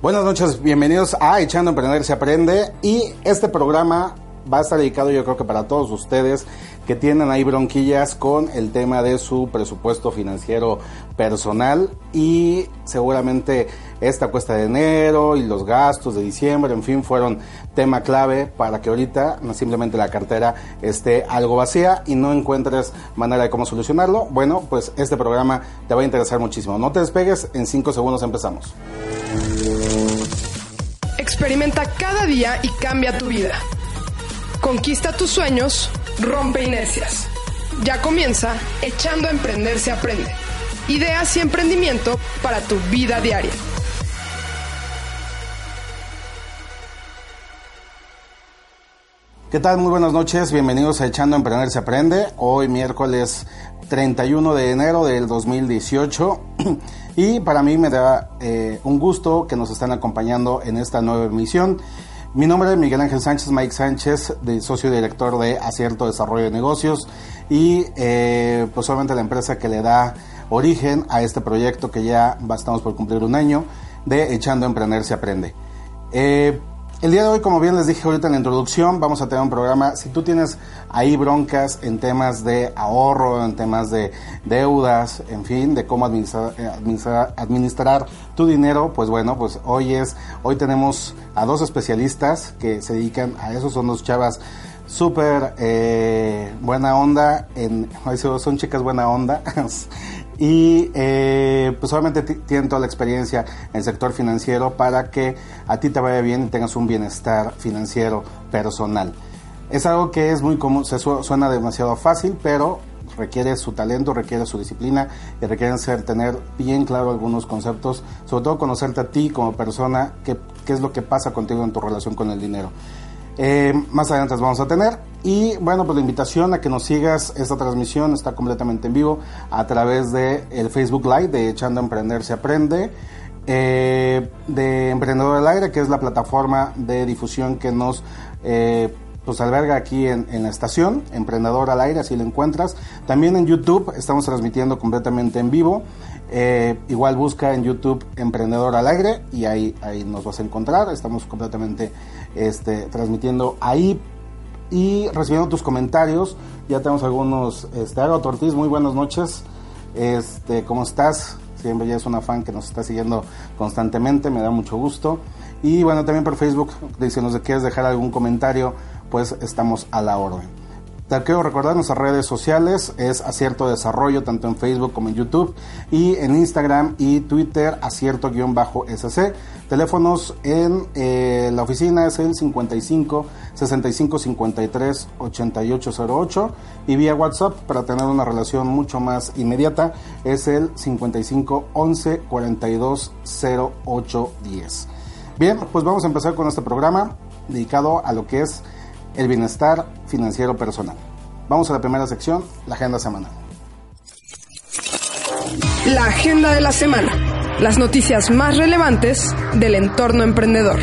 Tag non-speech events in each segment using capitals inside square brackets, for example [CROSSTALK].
Buenas noches, bienvenidos a Echando a Emprender se aprende y este programa va a estar dedicado yo creo que para todos ustedes que tienen ahí bronquillas con el tema de su presupuesto financiero personal y seguramente esta cuesta de enero y los gastos de diciembre, en fin, fueron tema clave para que ahorita simplemente la cartera esté algo vacía y no encuentres manera de cómo solucionarlo. Bueno, pues este programa te va a interesar muchísimo. No te despegues, en 5 segundos empezamos. Experimenta cada día y cambia tu vida. Conquista tus sueños, rompe inercias. Ya comienza Echando a Emprender se aprende. Ideas y emprendimiento para tu vida diaria. ¿Qué tal? Muy buenas noches, bienvenidos a Echando a Emprender se aprende. Hoy miércoles 31 de enero del 2018 [CLEARS THROAT] y para mí me da eh, un gusto que nos estén acompañando en esta nueva emisión. Mi nombre es Miguel Ángel Sánchez, Mike Sánchez, de socio director de Acierto Desarrollo de Negocios y eh, pues solamente la empresa que le da origen a este proyecto que ya estamos por cumplir un año de Echando a Emprender se aprende. Eh, el día de hoy, como bien les dije ahorita en la introducción, vamos a tener un programa. Si tú tienes ahí broncas en temas de ahorro, en temas de deudas, en fin, de cómo administrar, eh, administrar, tu dinero, pues bueno, pues hoy es, hoy tenemos a dos especialistas que se dedican a eso, son dos chavas súper eh, buena onda, en, [LAUGHS] son chicas buena onda, y eh, pues obviamente tienen toda la experiencia en el sector financiero para que a ti te vaya bien y tengas un bienestar financiero personal. Es algo que es muy común, se suena demasiado fácil, pero requiere su talento, requiere su disciplina y requiere ser, tener bien claro algunos conceptos, sobre todo conocerte a ti como persona, qué, qué es lo que pasa contigo en tu relación con el dinero. Eh, más adelante vamos a tener. Y bueno, pues la invitación a que nos sigas esta transmisión está completamente en vivo a través de el Facebook Live de Echando a Emprender se aprende. Eh, de Emprendedor del Aire, que es la plataforma de difusión que nos eh, pues alberga aquí en, la estación, Emprendedor al Aire, así lo encuentras. También en YouTube estamos transmitiendo completamente en vivo. Eh, igual busca en YouTube Emprendedor al Aire y ahí, ahí nos vas a encontrar. Estamos completamente este, transmitiendo ahí y recibiendo tus comentarios. Ya tenemos algunos. Este, Ortiz, muy buenas noches. Este, ¿Cómo estás? Siempre ya es una fan que nos está siguiendo constantemente, me da mucho gusto. Y bueno, también por Facebook, si nos quieres dejar algún comentario, pues estamos a la orden. Te quiero recordar nuestras redes sociales, es Acierto Desarrollo, tanto en Facebook como en YouTube, y en Instagram y Twitter, Acierto-SC. Teléfonos en eh, la oficina es el 55 65 53 8808 y vía WhatsApp para tener una relación mucho más inmediata es el 55 11 42 08 10. Bien, pues vamos a empezar con este programa dedicado a lo que es el bienestar financiero personal. Vamos a la primera sección, la agenda semanal. La agenda de la semana. Las noticias más relevantes del entorno emprendedor.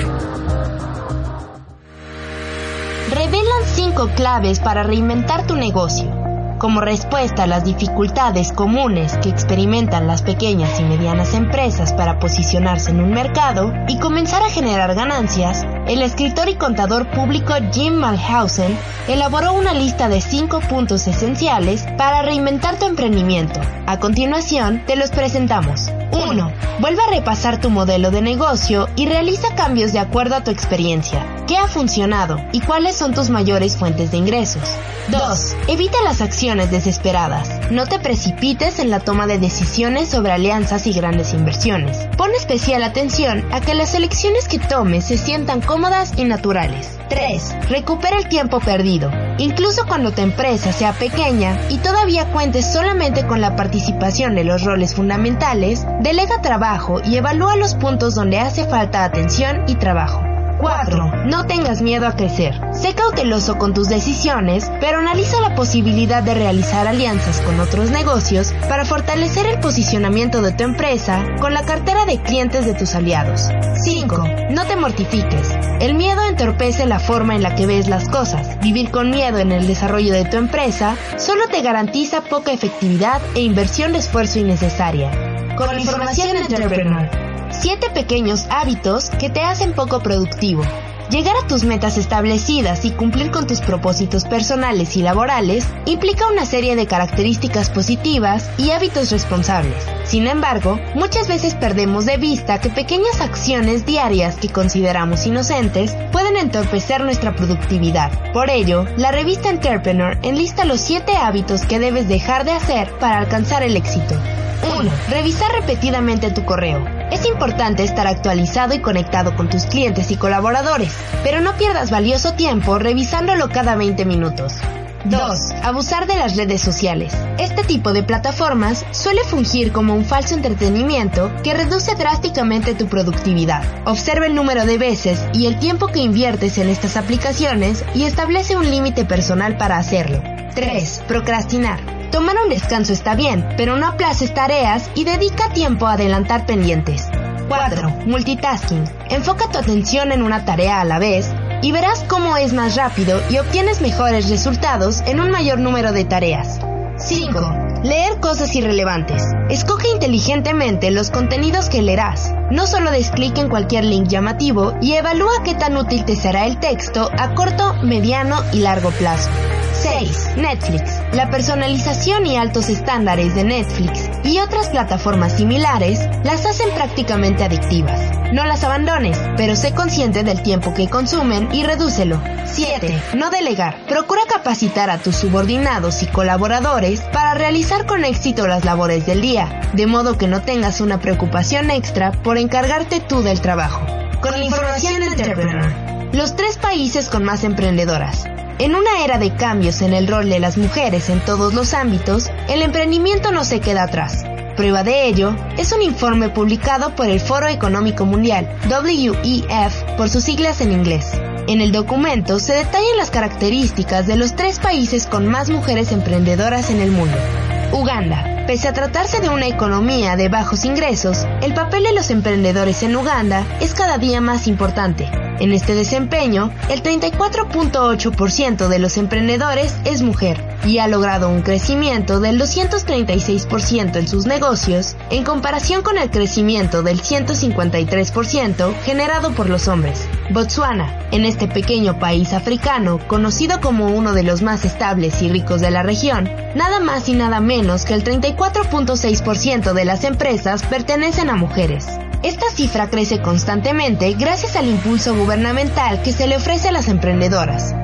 Revelan cinco claves para reinventar tu negocio. Como respuesta a las dificultades comunes que experimentan las pequeñas y medianas empresas para posicionarse en un mercado y comenzar a generar ganancias, el escritor y contador público Jim Malhausen elaboró una lista de cinco puntos esenciales para reinventar tu emprendimiento. A continuación, te los presentamos. 1. Vuelve a repasar tu modelo de negocio y realiza cambios de acuerdo a tu experiencia. Qué ha funcionado y cuáles son tus mayores fuentes de ingresos. 2. Evita las acciones desesperadas. No te precipites en la toma de decisiones sobre alianzas y grandes inversiones. Pon especial atención a que las elecciones que tomes se sientan cómodas y naturales. 3. Recupera el tiempo perdido. Incluso cuando tu empresa sea pequeña y todavía cuentes solamente con la participación de los roles fundamentales, delega trabajo y evalúa los puntos donde hace falta atención y trabajo. 4. No tengas miedo a crecer. Sé cauteloso con tus decisiones, pero analiza la posibilidad de realizar alianzas con otros negocios para fortalecer el posicionamiento de tu empresa con la cartera de clientes de tus aliados. 5. No te mortifiques. El miedo entorpece la forma en la que ves las cosas. Vivir con miedo en el desarrollo de tu empresa solo te garantiza poca efectividad e inversión de esfuerzo innecesaria. Con información Entrepreneur 7 pequeños hábitos que te hacen poco productivo. Llegar a tus metas establecidas y cumplir con tus propósitos personales y laborales implica una serie de características positivas y hábitos responsables. Sin embargo, muchas veces perdemos de vista que pequeñas acciones diarias que consideramos inocentes pueden entorpecer nuestra productividad. Por ello, la revista Entrepreneur enlista los 7 hábitos que debes dejar de hacer para alcanzar el éxito. 1. Revisar repetidamente tu correo. Es importante estar actualizado y conectado con tus clientes y colaboradores, pero no pierdas valioso tiempo revisándolo cada 20 minutos. 2. Abusar de las redes sociales. Este tipo de plataformas suele fungir como un falso entretenimiento que reduce drásticamente tu productividad. Observa el número de veces y el tiempo que inviertes en estas aplicaciones y establece un límite personal para hacerlo. 3. Procrastinar. Tomar un descanso está bien, pero no aplaces tareas y dedica tiempo a adelantar pendientes. 4. Multitasking. Enfoca tu atención en una tarea a la vez y verás cómo es más rápido y obtienes mejores resultados en un mayor número de tareas. 5. Leer cosas irrelevantes. Escoge inteligentemente los contenidos que leerás. No solo des clic en cualquier link llamativo y evalúa qué tan útil te será el texto a corto, mediano y largo plazo. 6. Netflix. La personalización y altos estándares de Netflix y otras plataformas similares las hacen prácticamente adictivas. No las abandones, pero sé consciente del tiempo que consumen y redúcelo. 7. No delegar. Procura capacitar a tus subordinados y colaboradores para realizar con éxito las labores del día, de modo que no tengas una preocupación extra por encargarte tú del trabajo. Con información de Entrepreneur. Los tres países con más emprendedoras. En una era de cambios en el rol de las mujeres en todos los ámbitos, el emprendimiento no se queda atrás. Prueba de ello es un informe publicado por el Foro Económico Mundial, WEF por sus siglas en inglés. En el documento se detallan las características de los tres países con más mujeres emprendedoras en el mundo. Uganda, Pese a tratarse de una economía de bajos ingresos, el papel de los emprendedores en Uganda es cada día más importante. En este desempeño, el 34.8% de los emprendedores es mujer y ha logrado un crecimiento del 236% en sus negocios en comparación con el crecimiento del 153% generado por los hombres. Botswana, en este pequeño país africano, conocido como uno de los más estables y ricos de la región, nada más y nada menos que el 34.6% de las empresas pertenecen a mujeres. Esta cifra crece constantemente gracias al impulso gubernamental que se le ofrece a las emprendedoras.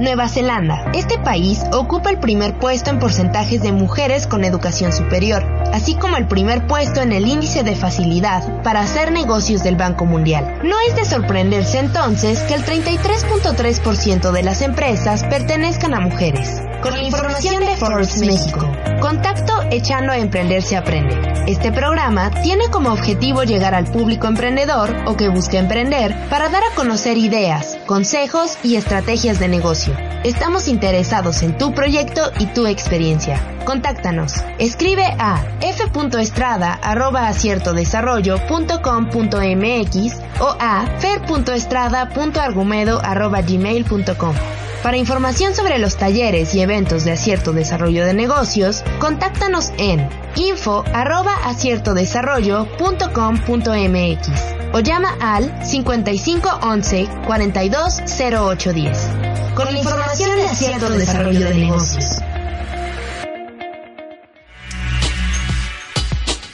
Nueva Zelanda. Este país ocupa el primer puesto en porcentajes de mujeres con educación superior, así como el primer puesto en el índice de facilidad para hacer negocios del Banco Mundial. No es de sorprenderse entonces que el 33.3% de las empresas pertenezcan a mujeres. Con la información de Forbes México. Contacto Echando a Emprender se aprende. Este programa tiene como objetivo llegar al público emprendedor o que busque emprender para dar a conocer ideas, consejos y estrategias de negocio. Estamos interesados en tu proyecto y tu experiencia. Contáctanos. Escribe a f.estrada.aciertodesarrollo.com.mx o a fer.estrada.argumedo.gmail.com. Para información sobre los talleres y eventos de acierto desarrollo de negocios, contáctanos en info@aciertodesarrollo.com.mx o llama al 5511 420810. Con información de acierto desarrollo de negocios.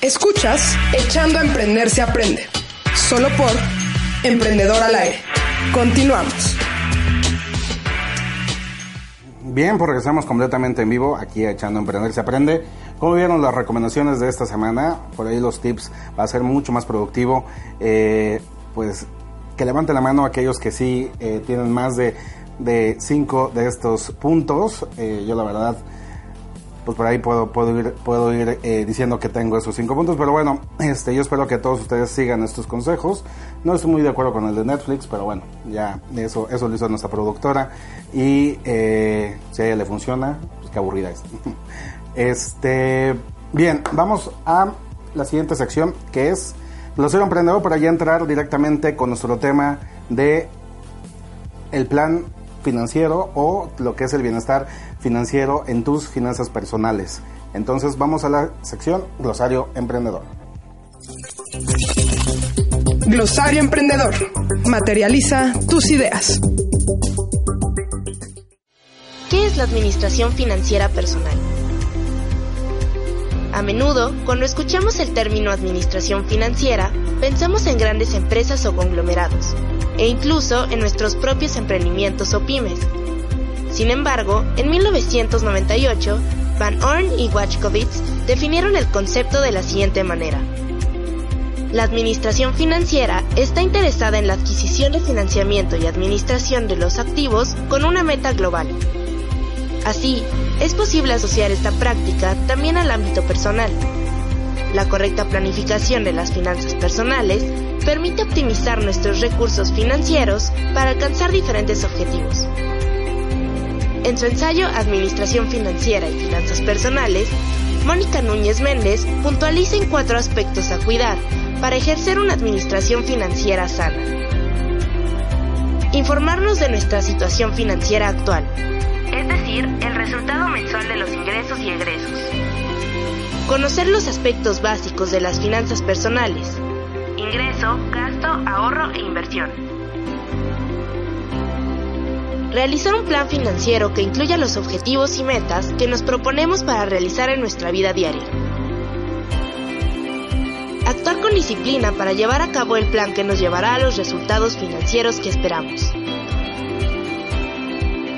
Escuchas Echando a Emprender se aprende. Solo por Emprendedor al aire. Continuamos. Bien, pues regresamos completamente en vivo aquí a Echando Emprender se aprende. ¿Cómo vieron las recomendaciones de esta semana? Por ahí los tips va a ser mucho más productivo. Eh, pues que levanten la mano aquellos que sí eh, tienen más de, de cinco de estos puntos. Eh, yo la verdad pues por ahí puedo, puedo ir, puedo ir eh, diciendo que tengo esos cinco puntos, pero bueno, este, yo espero que todos ustedes sigan estos consejos. No estoy muy de acuerdo con el de Netflix, pero bueno, ya eso, eso lo hizo nuestra productora y eh, si a ella le funciona, pues qué aburrida es. [LAUGHS] Este, bien, vamos a la siguiente sección que es Glosero Emprendedor para ya entrar directamente con nuestro tema de el plan financiero o lo que es el bienestar financiero en tus finanzas personales. Entonces vamos a la sección Glosario Emprendedor. Glosario Emprendedor. Materializa tus ideas. ¿Qué es la administración financiera personal? A menudo, cuando escuchamos el término administración financiera, pensamos en grandes empresas o conglomerados, e incluso en nuestros propios emprendimientos o pymes. Sin embargo, en 1998, Van Orn y Wachkowitz definieron el concepto de la siguiente manera. La administración financiera está interesada en la adquisición de financiamiento y administración de los activos con una meta global. Así, es posible asociar esta práctica también al ámbito personal. La correcta planificación de las finanzas personales permite optimizar nuestros recursos financieros para alcanzar diferentes objetivos. En su ensayo Administración Financiera y Finanzas Personales, Mónica Núñez Méndez puntualiza en cuatro aspectos a cuidar para ejercer una administración financiera sana. Informarnos de nuestra situación financiera actual, es decir, el resultado mensual de los ingresos y egresos. Conocer los aspectos básicos de las finanzas personales, ingreso, gasto, ahorro e inversión. Realizar un plan financiero que incluya los objetivos y metas que nos proponemos para realizar en nuestra vida diaria. Actuar con disciplina para llevar a cabo el plan que nos llevará a los resultados financieros que esperamos.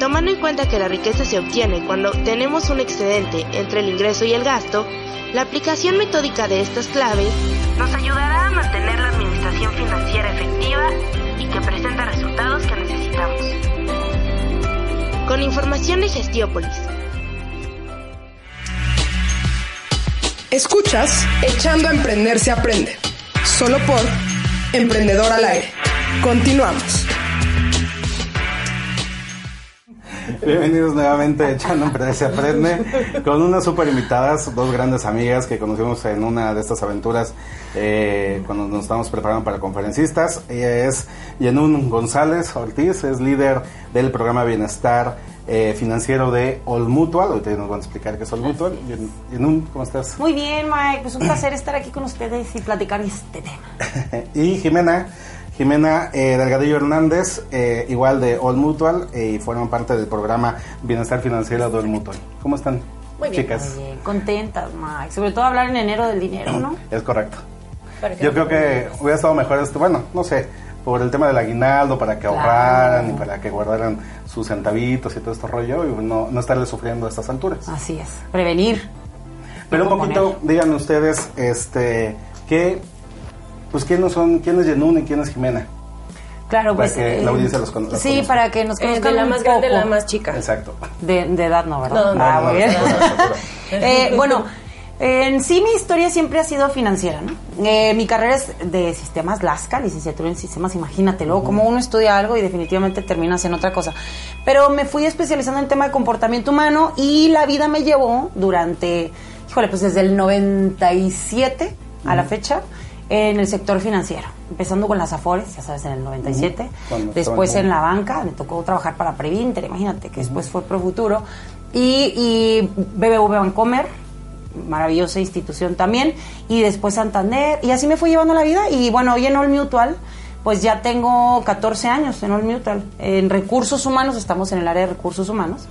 Tomando en cuenta que la riqueza se obtiene cuando tenemos un excedente entre el ingreso y el gasto, la aplicación metódica de estas claves nos ayudará a mantener la administración financiera efectiva y que presenta resultados que necesitamos. Con información de Gestiópolis. Escuchas Echando a Emprender se aprende. Solo por Emprendedor al aire. Continuamos. Bienvenidos nuevamente a Echando Emprender se aprende con unas super invitadas, dos grandes amigas que conocimos en una de estas aventuras eh, cuando nos estamos preparando para conferencistas. Ella es Yenun González Ortiz, es líder del programa Bienestar eh, financiero de All Mutual. Ahorita nos van a explicar qué es All Mutual. Yenun, ¿cómo estás? Muy bien, Mike. Pues un placer estar aquí con ustedes y platicar este tema. [LAUGHS] y Jimena. Jimena eh, Delgadillo Hernández, eh, igual de All Mutual, eh, y forman parte del programa Bienestar Financiero de All Mutual. ¿Cómo están, muy bien, chicas? Muy bien, contentas, Mike. Sobre todo hablar en enero del dinero, ¿no? [CLEARS THROAT] Es correcto. Yo creo que hubiera estado mejor esto, bueno, no sé, por el tema del aguinaldo, para que ahorraran y para que guardaran sus centavitos y todo este rollo, y no, no estarle sufriendo a estas alturas. Así es, prevenir. Pero un poquito, díganme ustedes, este, ¿qué pues quiénes son, quién es Yenun y quién es Jimena. Claro, para pues. que eh, la audiencia los conozca. Sí, para que nos Eh, conozcan de la un más grande a la más chica. Exacto. De, de edad no, ¿verdad? No, no, Ah, no, muy bien. no, no, no, no. [LAUGHS] Eh, bueno, en sí mi historia siempre ha sido financiera, ¿no? Eh, mi carrera es de sistemas LASCA, licenciatura en sistemas, imagínatelo, como uno estudia algo y definitivamente terminas en otra cosa. Pero me fui especializando en el tema de comportamiento humano y la vida me llevó durante, híjole, pues desde el 97 a la fecha en el sector financiero, empezando con las Afores, ya sabes, en el 97, Cuando después estaban en la banca, me tocó trabajar para Previnter, imagínate, que después fue Profuturo, y, y BBV Bancomer, maravillosa institución también, y después Santander, y así me fue llevando la vida, y bueno, hoy en All Mutual, pues ya tengo 14 años en All Mutual. En recursos humanos, estamos en el área de recursos humanos,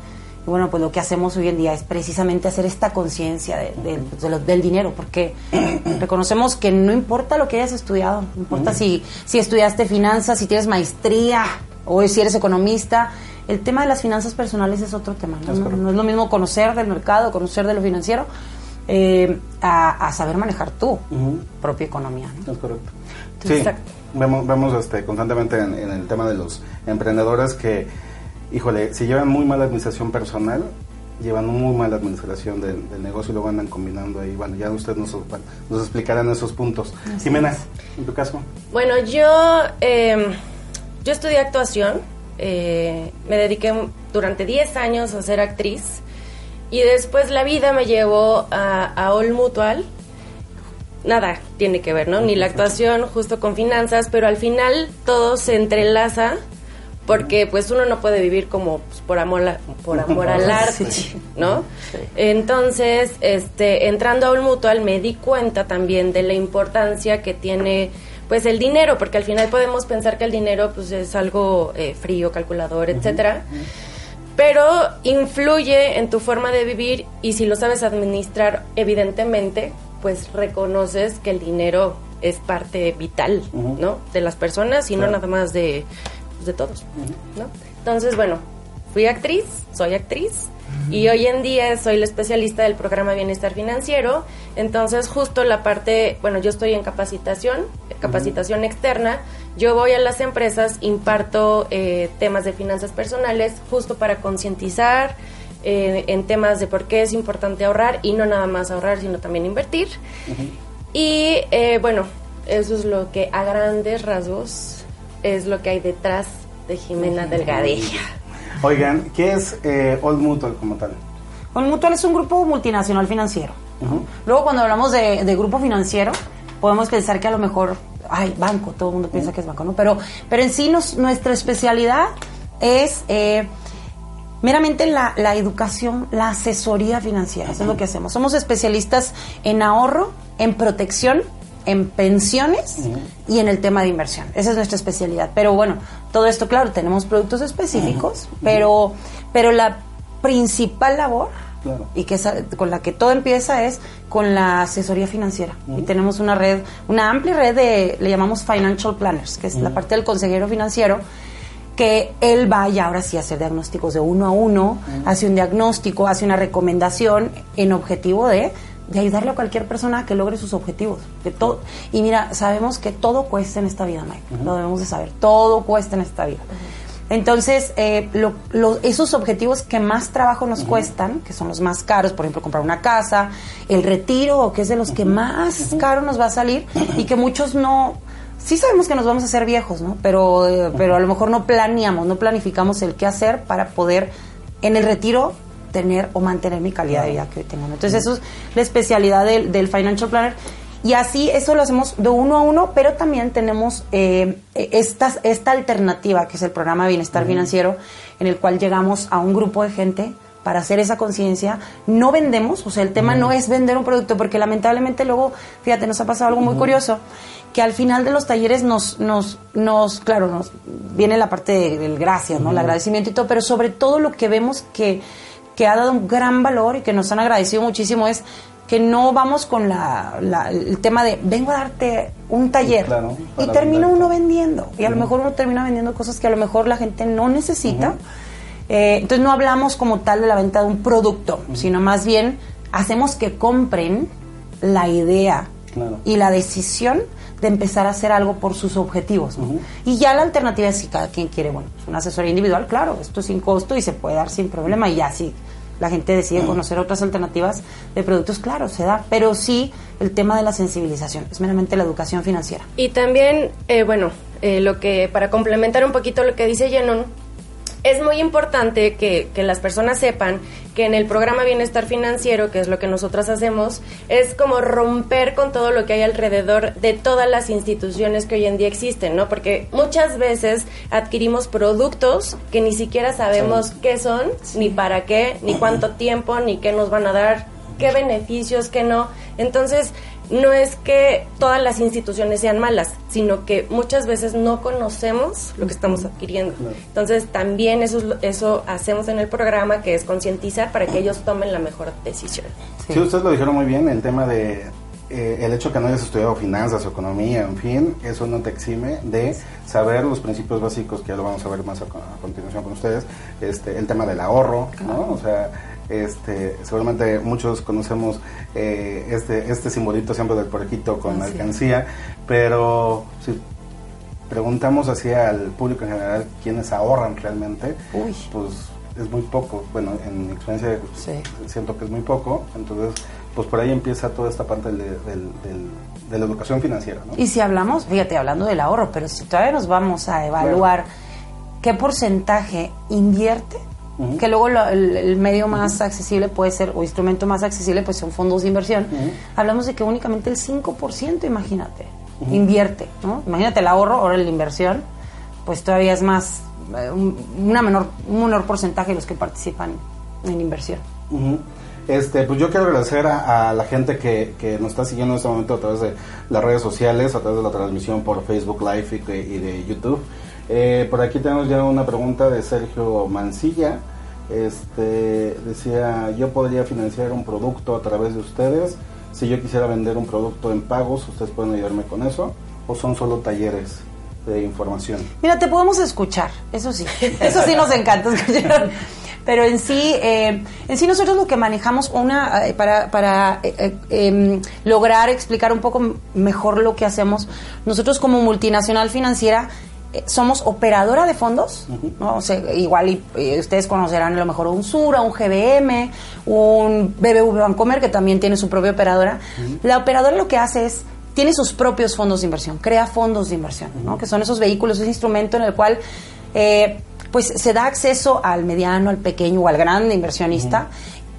bueno, pues lo que hacemos hoy en día es precisamente hacer esta conciencia de- de- de lo- del dinero, porque [CLEARS THROAT] reconocemos que no importa lo que hayas estudiado, no importa si, si estudiaste finanzas, si tienes maestría o si eres economista. El tema de las finanzas personales es otro tema. No, Es no, correcto. no es lo mismo conocer del mercado, conocer de lo financiero, eh, a, a saber manejar tu propia economía. ¿no? Es correcto. Sí, vemos, vemos este, constantemente en, en el tema de los emprendedores que, híjole, si llevan muy mala administración personal, llevan muy mala administración del, del negocio y luego andan combinando ahí. Bueno, ya ustedes nos, nos explicarán esos puntos. Jimena, en tu caso. Bueno, yo, eh, yo estudié actuación, eh, me dediqué durante 10 años a ser actriz y después la vida me llevó a, a All Mutual. Nada tiene que ver, ¿no? Ni la actuación justo con finanzas, pero al final todo se entrelaza porque pues uno no puede vivir como pues, por amor a- por amor al arte, Sí. ¿no? Entonces, este, entrando a un mutual me di cuenta también de la importancia que tiene pues el dinero, porque al final podemos pensar que el dinero pues es algo eh, frío, calculador, etcétera. Pero influye en tu forma de vivir y si lo sabes administrar, evidentemente, pues reconoces que el dinero es parte vital. ¿no? De las personas y no nada más de, de todos, ¿no? Entonces, bueno, fui actriz, soy actriz y hoy en día soy la especialista del programa Bienestar Financiero. Entonces, justo la parte, bueno, yo estoy en capacitación, capacitación externa. Yo voy a las empresas, imparto eh, temas de finanzas personales justo para concientizar eh, en temas de por qué es importante ahorrar y no nada más ahorrar, sino también invertir. Y eh, bueno, eso es lo que a grandes rasgos es lo que hay detrás de Jimena Delgadilla. Oigan, ¿qué es eh, Old Mutual como tal? Con Mutual es un grupo multinacional financiero. Luego, cuando hablamos de, de grupo financiero, podemos pensar que a lo mejor, ay, banco, todo el mundo piensa que es banco, ¿no? Pero, pero en sí, nos- nuestra especialidad es eh, meramente la, la educación, la asesoría financiera. Eso es lo que hacemos. Somos especialistas en ahorro, en protección, en pensiones y en el tema de inversión. Esa es nuestra especialidad. Pero bueno, todo esto, claro, tenemos productos específicos, pero, pero la principal labor Claro. y que esa- con la que todo empieza es con la asesoría financiera. Y tenemos una red, una amplia red de, le llamamos financial planners, que es la parte del consejero financiero, que él va y ahora sí a hacer diagnósticos de uno a uno, hace un diagnóstico, hace una recomendación en objetivo de, de ayudarle a cualquier persona a que logre sus objetivos. Que todo, y mira, sabemos que todo cuesta en esta vida, Mike. Lo debemos de saber. Todo cuesta en esta vida. Entonces, eh, lo- lo- esos objetivos que más trabajo nos cuestan, que son los más caros, por ejemplo, comprar una casa, el retiro, que es de los que más caro nos va a salir y que muchos no, sí sabemos que nos vamos a hacer viejos, ¿no? Pero, eh, pero a lo mejor no planeamos, no planificamos el qué hacer para poder en el retiro tener o mantener mi calidad de vida que hoy tengo. Entonces, eso es la especialidad del, del Financial Planner. Y así eso lo hacemos de uno a uno, pero también tenemos eh, estas, esta alternativa, que es el programa Bienestar Financiero, en el cual llegamos a un grupo de gente para hacer esa conciencia. No vendemos, o sea, el tema no es vender un producto, porque lamentablemente luego, fíjate, nos ha pasado algo muy curioso, que al final de los talleres nos, nos, nos claro, nos viene la parte de- del gracias, ¿no? El agradecimiento y todo, pero sobre todo lo que vemos que, que ha dado un gran valor y que nos han agradecido muchísimo es que no vamos con la, la- el tema de vengo a darte un taller claro, y termina uno vendiendo y a lo mejor uno termina vendiendo cosas que a lo mejor la gente no necesita. Eh, entonces no hablamos como tal de la venta de un producto sino más bien hacemos que compren la idea Claro. y la decisión de empezar a hacer algo por sus objetivos. ¿no? Y ya la alternativa es si cada quien quiere, bueno, pues una asesoría individual, claro, esto es sin costo y se puede dar sin problema y ya si la gente decide conocer otras alternativas de productos, claro, se da, pero sí el tema de la sensibilización, es meramente la educación financiera. Y también, eh, bueno, eh, lo que para complementar un poquito lo que dice Jenon, es muy importante que, que las personas sepan que en el programa Bienestar Financiero, que es lo que nosotros hacemos, es como romper con todo lo que hay alrededor de todas las instituciones que hoy en día existen, ¿no? Porque muchas veces adquirimos productos que ni siquiera sabemos qué son, ni para qué, ni cuánto tiempo, ni qué nos van a dar, qué beneficios, qué no. Entonces, no es que todas las instituciones sean malas, sino que muchas veces no conocemos lo que estamos adquiriendo. Entonces, también eso, es lo- eso hacemos en el programa, que es concientizar para que ellos tomen la mejor decisión. Sí. ustedes lo dijeron muy bien, el tema de eh, el hecho que no hayas estudiado finanzas o economía, en fin, eso no te exime de saber los principios básicos, que ya lo vamos a ver más a, a continuación con ustedes, este, el tema del ahorro, ¿no? O sea, este, seguramente muchos conocemos eh, este, este simbolito siempre del porquito con alcancía, pero si preguntamos así al público en general quiénes ahorran realmente, Uy. pues es muy poco. Bueno, en mi experiencia Sí. siento que es muy poco, entonces pues por ahí empieza toda esta parte del- del- del- de la educación financiera, ¿no? Y si hablamos, fíjate, hablando del ahorro, pero si todavía nos vamos a evaluar qué porcentaje invierte, Que luego lo- el, el medio más accesible puede ser, o instrumento más accesible, pues son fondos de inversión, hablamos de que únicamente el 5%, imagínate, invierte, ¿no? Imagínate el ahorro, ahora la inversión, pues todavía es más, eh, un, una menor, un menor porcentaje de los que participan en inversión. Este, pues yo quiero agradecer a, a la gente que, que nos está siguiendo en este momento a través de las redes sociales, a través de la transmisión por Facebook Live y, y de YouTube. Eh, por aquí tenemos ya una pregunta de Sergio Mancilla. Este, decía, yo podría financiar un producto a través de ustedes. Si yo quisiera vender un producto en pagos, ¿ustedes pueden ayudarme con eso? ¿O son solo talleres de información? Mira, te podemos escuchar, eso sí, eso sí nos encanta escuchar. Pero en sí, eh, en sí nosotros lo que manejamos una eh, para, para eh, eh, em, lograr explicar un poco mejor lo que hacemos. Nosotros como multinacional financiera somos operadora de fondos, ¿no? O sea, igual y, eh, ustedes conocerán a lo mejor un Sura, un GBM, un BBV Bancomer que también tiene su propia operadora. La operadora lo que hace es tiene sus propios fondos de inversión, crea fondos de inversión, ¿no? que son esos vehículos, ese instrumento en el cual eh, pues se da acceso al mediano, al pequeño o al grande inversionista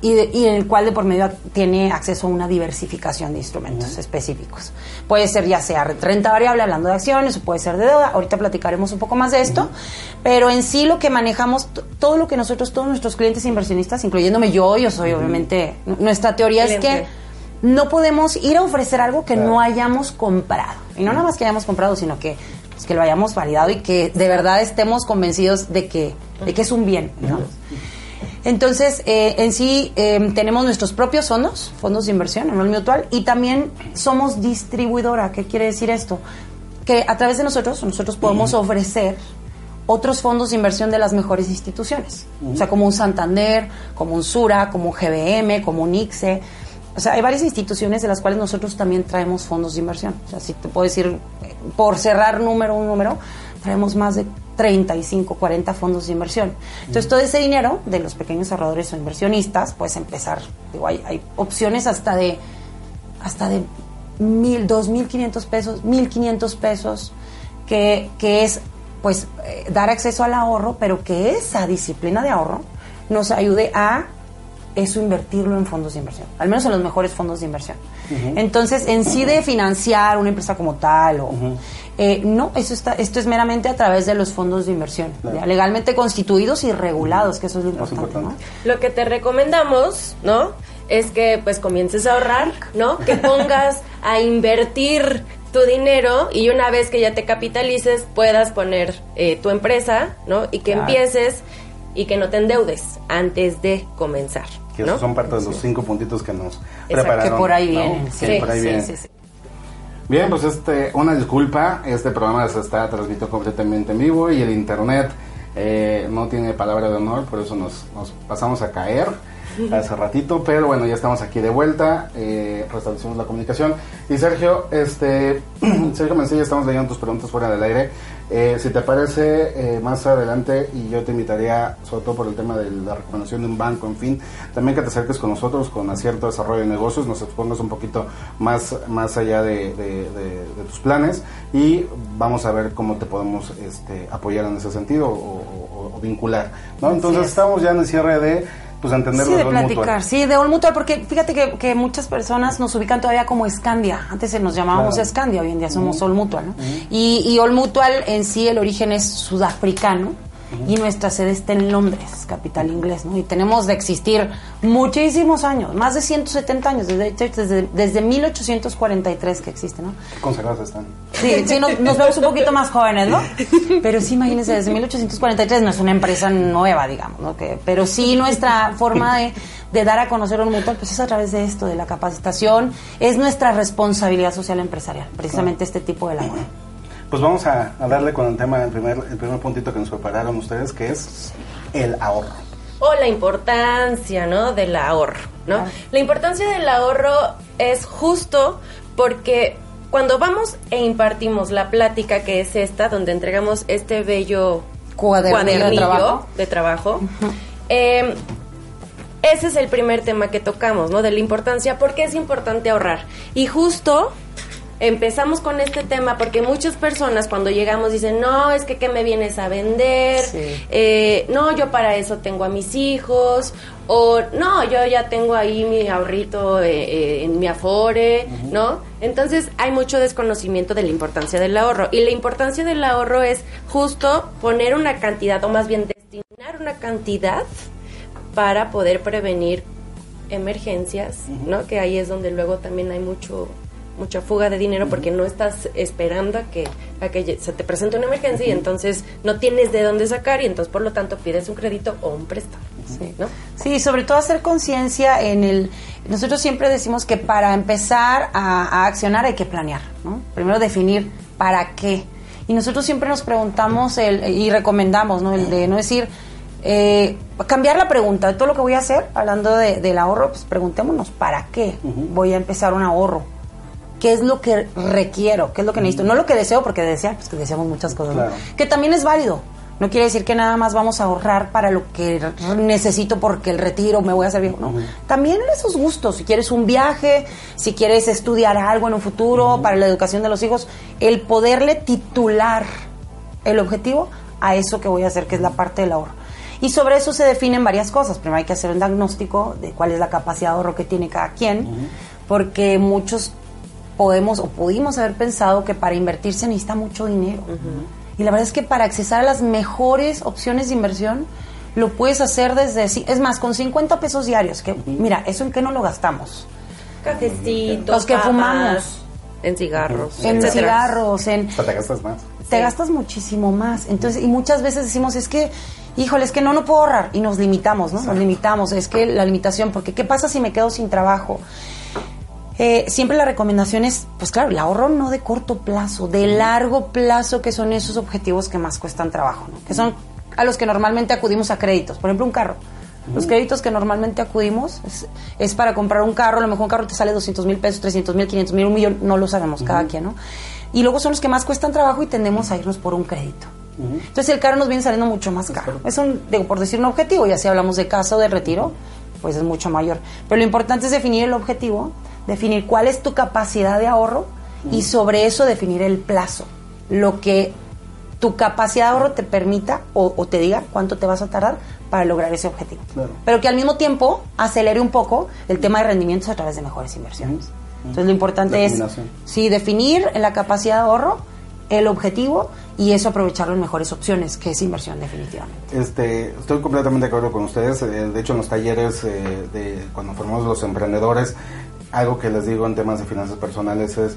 y, de- y en el cual de por medio tiene acceso a una diversificación de instrumentos específicos. Puede ser ya sea renta variable, hablando de acciones, o puede ser de deuda, ahorita platicaremos un poco más de esto, pero en sí lo que manejamos, todo lo que nosotros, todos nuestros clientes inversionistas, incluyéndome yo, yo soy obviamente, nuestra teoría es que no podemos ir a ofrecer algo que Claro. no hayamos comprado. Y no nada más que hayamos comprado, sino que, pues, que lo hayamos validado y que de verdad estemos convencidos de que, de que es un bien. digamos. Entonces, eh, en sí eh, tenemos nuestros propios fondos, fondos de inversión, anual mutual, y también somos distribuidora. ¿Qué quiere decir esto? Que a través de nosotros, nosotros podemos ofrecer otros fondos de inversión de las mejores instituciones. O sea, como un Santander, como un Sura, como un GBM, como un ICSE. O sea, hay varias instituciones de las cuales nosotros también traemos fondos de inversión. O sea, si te puedo decir, por cerrar número, un número, traemos más de 35, 40 fondos de inversión. Entonces, todo ese dinero de los pequeños ahorradores o inversionistas, puedes empezar. Digo, hay, hay opciones hasta de hasta de mil, dos mil quinientos pesos, mil quinientos pesos, que, que es pues eh, dar acceso al ahorro, pero que esa disciplina de ahorro nos ayude a eso invertirlo en fondos de inversión, al menos en los mejores fondos de inversión. Entonces, en sí de financiar una empresa como tal, o, eh, no, eso está, esto es meramente a través de los fondos de inversión, Claro. ya legalmente constituidos y regulados, que eso es lo Es importante. ¿no? Lo que te recomendamos, ¿no? Es que pues comiences a ahorrar, ¿no? Que [LAUGHS] pongas a invertir tu dinero y una vez que ya te capitalices puedas poner eh, tu empresa, ¿no? Y que Claro. empieces y que no te endeudes antes de comenzar, Que ¿no? esos son parte de los cinco puntitos que nos Exacto. prepararon. Que por ahí ¿no? vienen. Que Sí, por ahí sí, vienen. sí, sí. Bien, pues este, una disculpa, este programa se está transmitiendo completamente en vivo y el internet eh, no tiene palabra de honor, por eso nos, nos pasamos a caer [LAUGHS] hace ratito, pero bueno, ya estamos aquí de vuelta, eh, restablecimos la comunicación. Y Sergio, este, [CLEARS THROAT] Sergio Mencilla, estamos leyendo tus preguntas fuera del aire. Eh, si te parece, eh, más adelante, y yo te invitaría, sobre todo por el tema de la recomendación de un banco, en fin, también que te acerques con nosotros con acierto desarrollo de negocios, nos expongas un poquito más, más allá de, de- de- de tus planes y vamos a ver cómo te podemos este, apoyar en ese sentido o, o- o vincular. ¿no? Entonces es. estamos ya en el cierre de pues entender Sí, de dos platicar, mutual. sí, de All Mutual, porque fíjate que, que muchas personas nos ubican todavía como Scandia. Antes se nos llamábamos Claro. Scandia, hoy en día somos All Mutual, ¿no? y, y All Mutual en sí, el origen es sudafricano. Y nuestra sede está en Londres, capital inglés, ¿no? Y tenemos de existir muchísimos años, más de 170 años, desde, desde, desde 1843 que existe, ¿no? Conservados están. Sí, sí, nos, nos vemos un poquito más jóvenes, ¿no? Pero sí, imagínense, desde 1843 no es una empresa nueva, digamos, ¿no? Que, pero sí nuestra forma de, de dar a conocer un mutual, pues es a través de esto, de la capacitación, es nuestra responsabilidad social empresarial, precisamente este tipo de labor. Pues vamos a, a darle con el tema, el primer, el primer puntito que nos prepararon ustedes, que es el ahorro. o la importancia, ¿no? Del ahorro, ¿no? La importancia del ahorro es justo porque cuando vamos e impartimos la plática que es esta, donde entregamos este bello Cuadernillo de trabajo. de trabajo, eh, ese es el primer tema que tocamos, ¿no? De la importancia, porque es importante ahorrar. Y justo empezamos con este tema porque muchas personas cuando llegamos dicen, no, es que ¿qué me vienes a vender? Sí. Eh, no, yo para eso tengo a mis hijos, o no, yo ya tengo ahí mi ahorrito eh, eh, en mi afore, ¿no? Entonces hay mucho desconocimiento de la importancia del ahorro. Y la importancia del ahorro es justo poner una cantidad, o más bien destinar una cantidad para poder prevenir emergencias, ¿no? Que ahí es donde luego también hay mucho mucha fuga de dinero porque no estás esperando a que a que se te presente una emergencia y entonces no tienes de dónde sacar y entonces por lo tanto pides un crédito o un préstamo, ¿no? Sí, sobre todo hacer conciencia en el... Nosotros siempre decimos que para empezar a, a accionar hay que planear, ¿no? Primero definir para qué. Y nosotros siempre nos preguntamos el, y recomendamos, ¿no? El de no decir... eh, cambiar la pregunta de todo lo que voy a hacer, hablando de- del ahorro, pues preguntémonos, ¿para qué voy a empezar un ahorro? ¿Qué es lo que requiero? ¿Qué es lo que necesito? No lo que deseo, porque desear, pues que deseamos muchas cosas, ¿no? Que también es válido. No quiere decir que nada más vamos a ahorrar para lo que necesito porque el retiro me voy a hacer viejo. No. También esos gustos. Si quieres un viaje, si quieres estudiar algo en un futuro para la educación de los hijos, el poderle titular el objetivo a eso que voy a hacer, que es la parte del ahorro. Y sobre eso se definen varias cosas. Primero hay que hacer un diagnóstico de cuál es la capacidad de ahorro que tiene cada quien, porque muchos podemos o pudimos haber pensado que para invertir se necesita mucho dinero. Y la verdad es que para accesar a las mejores opciones de inversión, lo puedes hacer desde, es más, con 50 pesos diarios, que mira, ¿eso en qué no lo gastamos? Cafecitos, Los que papas, fumamos. en cigarros, En etcétera. cigarros, en... Hasta te gastas más. te gastas muchísimo más. Entonces, y muchas veces decimos, es que, híjole, es que no, no puedo ahorrar. Y nos limitamos, ¿no? Nos limitamos. Es que la limitación, porque ¿qué pasa si me quedo sin trabajo? Eh, siempre la recomendación es, pues claro, el ahorro no de corto plazo, de largo plazo, que son esos objetivos que más cuestan trabajo, ¿no? Que son a los que normalmente acudimos a créditos. Por ejemplo, un carro. Los créditos que normalmente acudimos es, es para comprar un carro, a lo mejor un carro te sale 200 mil pesos, 300 mil, 500 mil, un millón, no lo sabemos cada quien, ¿no? Y luego son los que más cuestan trabajo y tendemos a irnos por un crédito. Entonces el carro nos viene saliendo mucho más caro. Es un, digo, por decir un objetivo, ya si hablamos de casa o de retiro, pues es mucho mayor. Pero lo importante es definir el objetivo, definir cuál es tu capacidad de ahorro y sobre eso definir el plazo. Lo que tu capacidad de ahorro te permita o, o te diga cuánto te vas a tardar para lograr ese objetivo. Claro. Pero que al mismo tiempo acelere un poco el tema de rendimientos a través de mejores inversiones. Entonces lo importante es sí definir la capacidad de ahorro, el objetivo y eso aprovecharlo en mejores opciones, que es inversión definitivamente. Este, estoy completamente de acuerdo con ustedes. eh, De hecho, en los talleres eh, de cuando formamos los emprendedores, algo que les digo en temas de finanzas personales es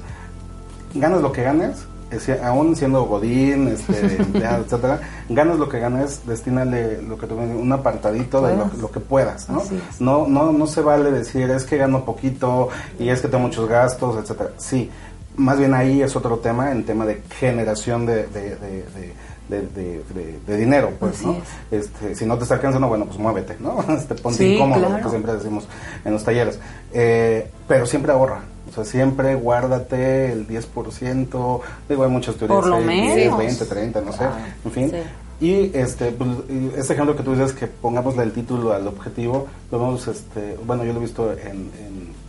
ganas lo que ganes, es decir, aún siendo godín, este, [LAUGHS] etcétera, ganas lo que ganes, destínale lo que tú un apartadito de lo, lo que puedas, ¿no? No, no, no se vale decir es que gano poquito y es que tengo muchos gastos, etcétera. Sí, más bien ahí es otro tema, en tema de generación de, de, de, de- de- de- de- de dinero, pues, ¿no? Este, si no te está alcanzando, bueno, pues muévete, ¿no? [LAUGHS] Este, ponte Sí, incómodo, claro. que siempre decimos en los talleres. Eh, pero siempre ahorra. O sea, siempre guárdate el 10%. Digo, hay muchas teorías. Por lo hay 10, menos. 20, 30, no sé. Claro. En fin. Sí. Y este, pues, este ejemplo que tú dices, que pongámosle el título al objetivo, lo vemos, este, bueno, yo lo he visto en,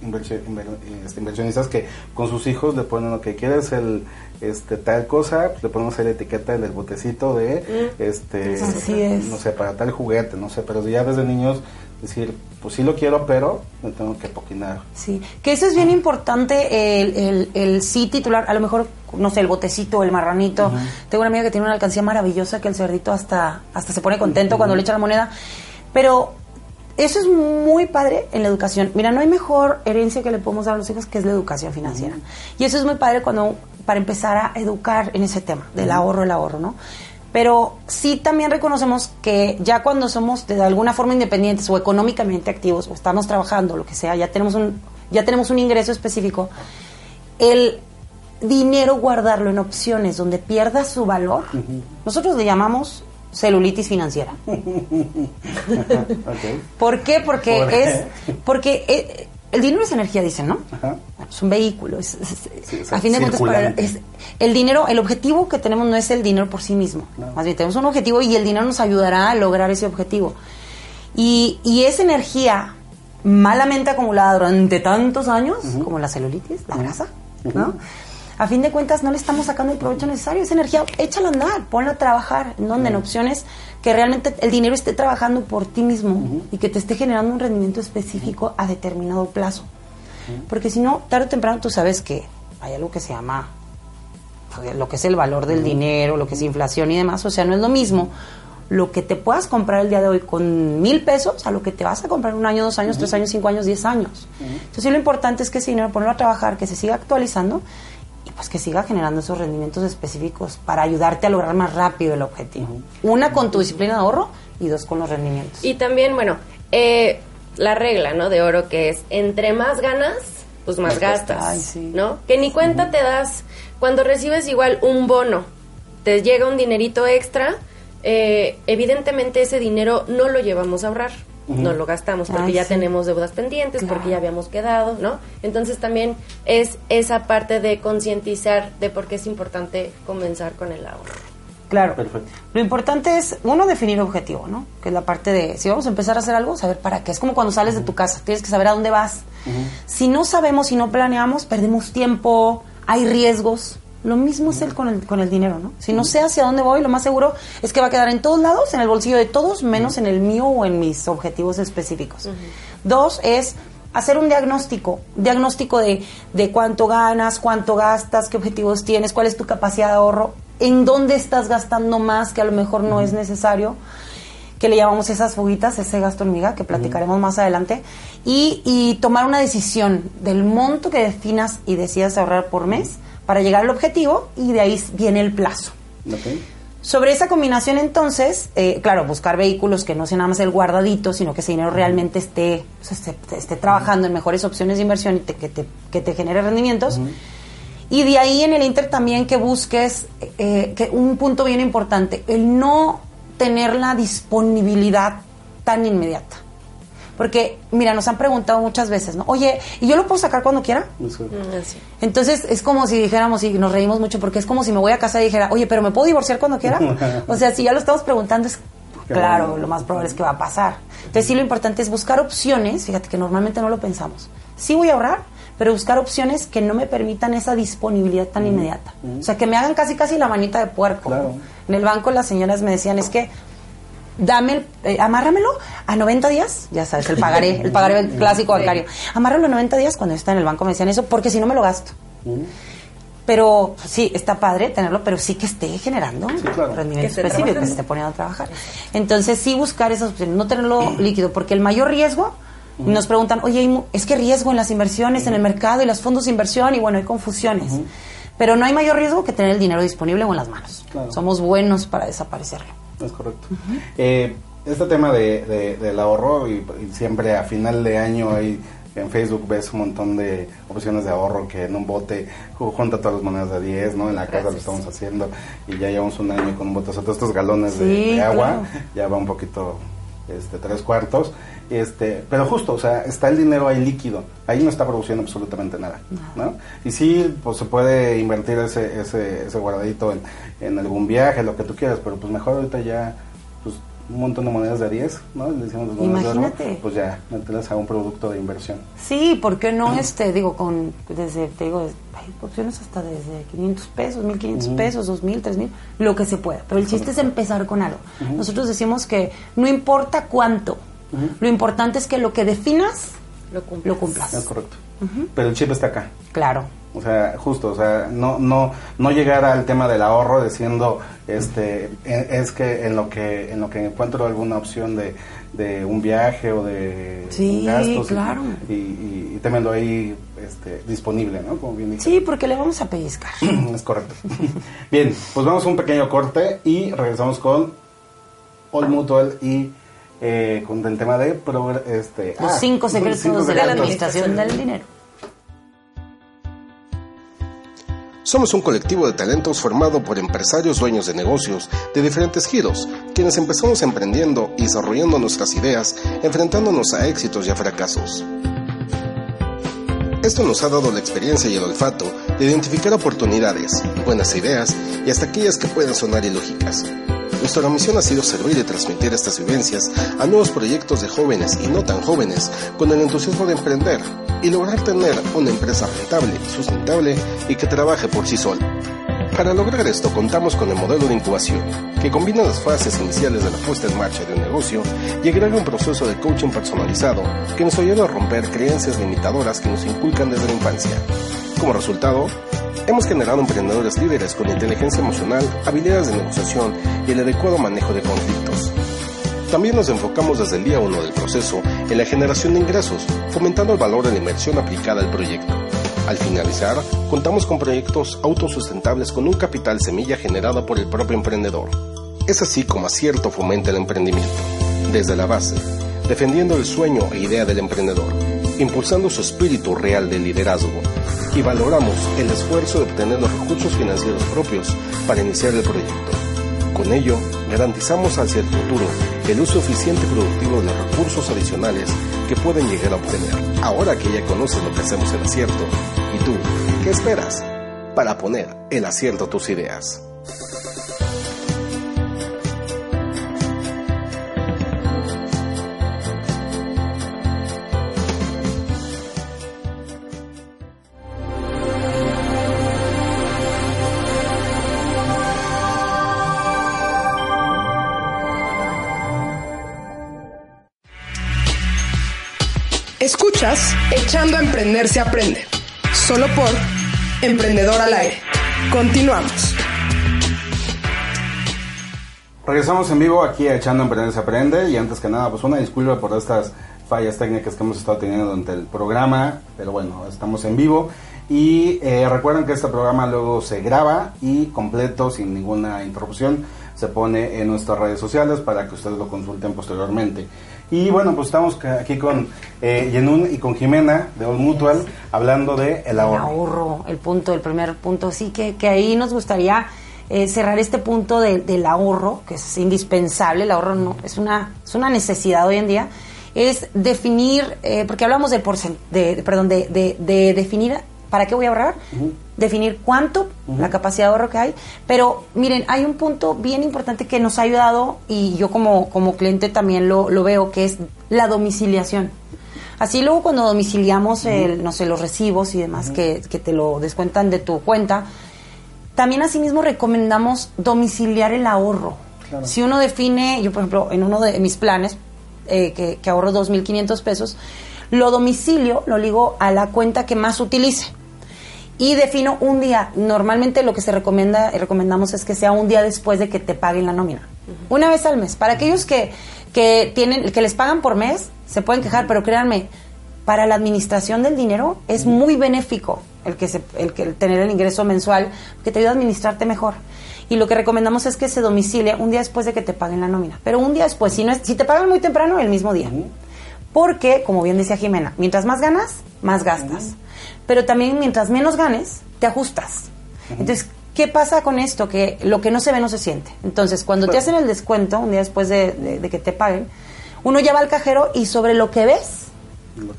en este, inversionistas que con sus hijos le ponen, ok, ¿quieres el, este, tal cosa? Pues le ponemos la etiqueta del botecito de, este, Así es. no sé, para tal juguete, no sé, pero ya desde niños decir, pues sí lo quiero, pero me tengo que poquinar. Sí, que eso es bien importante, el, el, el sí titular. A lo mejor no sé, el botecito, el marranito. Tengo una amiga que tiene una alcancía maravillosa que el cerdito hasta, hasta se pone contento cuando le echa la moneda. Pero eso es muy padre en la educación. Mira, no hay mejor herencia que le podemos dar a los hijos que es la educación financiera. Y eso es muy padre cuando, para empezar a educar en ese tema, del ahorro, el ahorro, ¿no? Pero sí también reconocemos que ya cuando somos de alguna forma independientes o económicamente activos o estamos trabajando, lo que sea, ya tenemos un, ya tenemos un ingreso específico, el dinero guardarlo en opciones donde pierda su valor, nosotros le llamamos celulitis financiera. [LAUGHS] ¿Por qué? Porque es porque eh, el dinero es energía, dicen, ¿no? Es un vehículo. Es, a fin de cuentas, el dinero, el objetivo que tenemos no es el dinero por sí mismo. Más bien, tenemos un objetivo y el dinero nos ayudará a lograr ese objetivo. Y, y esa energía malamente acumulada durante tantos años, como la celulitis, la grasa, ¿no? a fin de cuentas no le estamos sacando el provecho necesario. Esa energía, échala a andar, ponla a trabajar, donde en opciones que realmente el dinero esté trabajando por ti mismo y que te esté generando un rendimiento específico a determinado plazo. Porque si no, tarde o temprano tú sabes que hay algo que se llama lo que es el valor del dinero, lo que es inflación y demás. O sea, no es lo mismo lo que te puedas comprar el día de hoy con mil pesos a lo que te vas a comprar un año, dos años, tres años, cinco años, diez años. Entonces, lo importante es que ese dinero ponerlo a trabajar, que se siga actualizando pues que siga generando esos rendimientos específicos para ayudarte a lograr más rápido el objetivo. Una con tu disciplina de ahorro y dos con los rendimientos. Y también, bueno, eh, la regla, ¿no? De oro que es entre más ganas, pues más gastas, ¿no? Que ni cuenta te das cuando recibes igual un bono, te llega un dinerito extra, eh, evidentemente ese dinero no lo llevamos a ahorrar no lo gastamos porque ya tenemos deudas pendientes, porque ya habíamos quedado, ¿no? Entonces también es esa parte de concientizar de por qué es importante comenzar con el ahorro. Claro. Perfecto. Lo importante es, uno, definir objetivo, ¿no? Que es la parte de, si vamos a empezar a hacer algo, saber para qué. Es como cuando sales de tu casa, tienes que saber a dónde vas. Si no sabemos, si no planeamos, perdemos tiempo, hay riesgos. Lo mismo es el con el, con el dinero, ¿no? Si no sé hacia dónde voy, lo más seguro es que va a quedar en todos lados, en el bolsillo de todos, menos en el mío o en mis objetivos específicos. Dos es hacer un diagnóstico, diagnóstico de, de cuánto ganas, cuánto gastas, qué objetivos tienes, cuál es tu capacidad de ahorro, en dónde estás gastando más que a lo mejor no es necesario que le llamamos esas fuguitas, ese gasto hormiga, que platicaremos más adelante, y, y, tomar una decisión del monto que definas y decidas ahorrar por mes, para llegar al objetivo y de ahí viene el plazo. Sobre esa combinación entonces, eh, claro, buscar vehículos que no sean nada más el guardadito, sino que ese dinero realmente esté, esté, trabajando en mejores opciones de inversión y que, te, que te genere rendimientos. Y de ahí en el Inter también que busques, eh, que un punto bien importante, el no tener la disponibilidad tan inmediata. Porque, mira, nos han preguntado muchas veces, ¿no? Oye, ¿y yo lo puedo sacar cuando quiera? Mm, Entonces, es como si dijéramos, y nos reímos mucho, porque es como si me voy a casa y dijera, oye, pero ¿me puedo divorciar cuando quiera? [LAUGHS] o sea, si ya lo estamos preguntando, es claro, lo más probable es que va a pasar. Entonces, sí, lo importante es buscar opciones, fíjate que normalmente no lo pensamos. Sí voy a ahorrar, pero buscar opciones que no me permitan esa disponibilidad tan inmediata. O sea, que me hagan casi casi la manita de puerco. En el banco las señoras me decían, es que dame, el, eh, amárramelo a 90 días, ya sabes, el pagaré, [LAUGHS] el pagaré clásico bancario. Amárralo a 90 días cuando está en el banco, me decían eso, porque si no me lo gasto. Pero sí, está padre tenerlo, pero sí que esté generando rendimiento específico, que se esté poniendo a trabajar. Entonces, sí buscar esas opciones, no tenerlo [CLEARS THROAT] líquido, porque el mayor riesgo, nos preguntan, oye, es que riesgo en las inversiones, en el mercado y los fondos de inversión, y bueno, hay confusiones. Pero no hay mayor riesgo que tener el dinero disponible o en las manos. Somos buenos para desaparecerlo. Es correcto. Eh, este tema de, del ahorro, y, siempre a final de año hay en Facebook ves un montón de opciones de ahorro que en un bote junta todas las monedas de 10, ¿no? En la casa lo estamos haciendo y ya llevamos un año con un bote, o sea, todos estos galones de, agua, ya va un poquito, este, tres cuartos, este, pero justo, o sea, está el dinero ahí líquido, ahí no está produciendo absolutamente nada, ¿no? Y sí, pues se puede invertir ese, ese, ese guardadito en, en algún viaje, lo que tú quieras, pero pues mejor ahorita ya, un montón de monedas de 10, ¿no? Le decimos Imagínate. pues ya, meterlas a un producto de inversión. Sí, ¿por qué no, este, digo, con, desde, te digo, hay opciones hasta desde 500 pesos, 1500 pesos, 2000, 3000, lo que se pueda. Pero el chiste es empezar con algo. Nosotros decimos que no importa cuánto, lo importante es que lo que definas, lo cumplas. Es correcto. Pero el chip está acá. Claro. O sea, justo, o sea, no, no, no llegar al tema del ahorro diciendo, este, e, es que en lo que, en lo que encuentro alguna opción de, de un viaje o de Sí, gastos claro. y, y, y teniendo ahí este, disponible, ¿no? Como bien dice. Sí, porque le vamos a pellizcar. [CLEARS THROAT] es correcto. [LAUGHS] Bien, pues vamos a un pequeño corte y regresamos con All Mutual y eh, con el tema de progr- este, Los ah, cinco secretos cinco de la administración del dinero. Somos un colectivo de talentos formado por empresarios dueños de negocios de diferentes giros, quienes empezamos emprendiendo y desarrollando nuestras ideas, enfrentándonos a éxitos y a fracasos. Esto nos ha dado la experiencia y el olfato de identificar oportunidades, buenas ideas y hasta aquellas que puedan sonar ilógicas. Nuestra misión ha sido servir y transmitir estas vivencias a nuevos proyectos de jóvenes y no tan jóvenes con el entusiasmo de emprender y lograr tener una empresa rentable, sustentable y que trabaje por sí sola. Para lograr esto contamos con el modelo de incubación, que combina las fases iniciales de la puesta en marcha de un negocio y agrega un proceso de coaching personalizado que nos ayuda a romper creencias limitadoras que nos inculcan desde la infancia. Como resultado, hemos generado emprendedores líderes con inteligencia emocional, habilidades de negociación y el adecuado manejo de conflictos. También nos enfocamos desde el día 1 del proceso en la generación de ingresos, fomentando el valor de la inversión aplicada al proyecto. Al finalizar, contamos con proyectos autosustentables con un capital semilla generado por el propio emprendedor. Es así como acierto fomenta el emprendimiento, desde la base, defendiendo el sueño e idea del emprendedor, impulsando su espíritu real de liderazgo y valoramos el esfuerzo de obtener los recursos financieros propios para iniciar el proyecto. Con ello, garantizamos hacia el futuro el uso eficiente y productivo de los recursos adicionales que pueden llegar a obtener. Ahora que ya conoces lo que hacemos el acierto, ¿y tú qué esperas para poner el acierto a tus ideas? Echando a Emprender se aprende. Solo por Emprendedor al aire. Continuamos. Regresamos en vivo aquí a Echando a Emprender se aprende y antes que nada pues una disculpa por estas fallas técnicas que hemos estado teniendo durante el programa, pero bueno, estamos en vivo y eh, recuerden que este programa luego se graba y completo sin ninguna interrupción se pone en nuestras redes sociales para que ustedes lo consulten posteriormente. Y bueno, pues estamos aquí con eh, Yenun y con Jimena de All Mutual hablando de el El ahorro. ahorro, el punto, el primer punto. Sí, que, que ahí nos gustaría eh, cerrar este punto de- del ahorro, que es indispensable. El ahorro no es una, es una necesidad hoy en día. Es definir, eh, porque hablamos de, porcen- de, de- perdón, de, de- de definir para qué voy a ahorrar, definir cuánto, la capacidad de ahorro que hay. Pero miren, hay un punto bien importante que nos ha ayudado y yo como, como cliente también lo, lo veo, que es la domiciliación. Así luego cuando domiciliamos el, no sé, los recibos y demás que, que te lo descuentan de tu cuenta, también asimismo recomendamos domiciliar el ahorro. Si uno define, yo por ejemplo, en uno de mis planes, eh, que, que ahorro 2.500 pesos, lo domicilio, lo ligo a la cuenta que más utilice. Y defino un día. Normalmente lo que se recomienda y recomendamos es que sea un día después de que te paguen la nómina. Una vez al mes. Para aquellos que, que tienen, que les pagan por mes, se pueden quejar, pero créanme, para la administración del dinero es muy benéfico el que se, el que el tener el ingreso mensual, que te ayuda a administrarte mejor. Y lo que recomendamos es que se domicilie un día después de que te paguen la nómina. Pero un día después, si no es, si te pagan muy temprano, el mismo día. Porque, como bien decía Jimena, mientras más ganas, más gastas. Pero también mientras menos ganes, te ajustas. Entonces, ¿qué pasa con esto? Que lo que no se ve no se siente. Entonces, cuando te hacen el descuento, un día después de, de- de que te paguen, uno ya va al cajero y sobre lo que ves,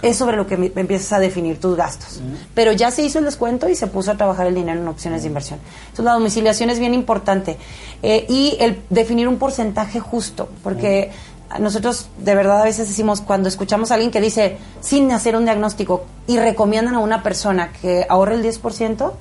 es sobre lo que empiezas a definir tus gastos. Pero ya se hizo el descuento y se puso a trabajar el dinero en opciones de inversión. Entonces la domiciliación es bien importante. Eh, y el definir un porcentaje justo, porque nosotros de verdad a veces decimos, cuando escuchamos a alguien que dice, sin hacer un diagnóstico, y recomiendan a una persona que ahorre el 10%,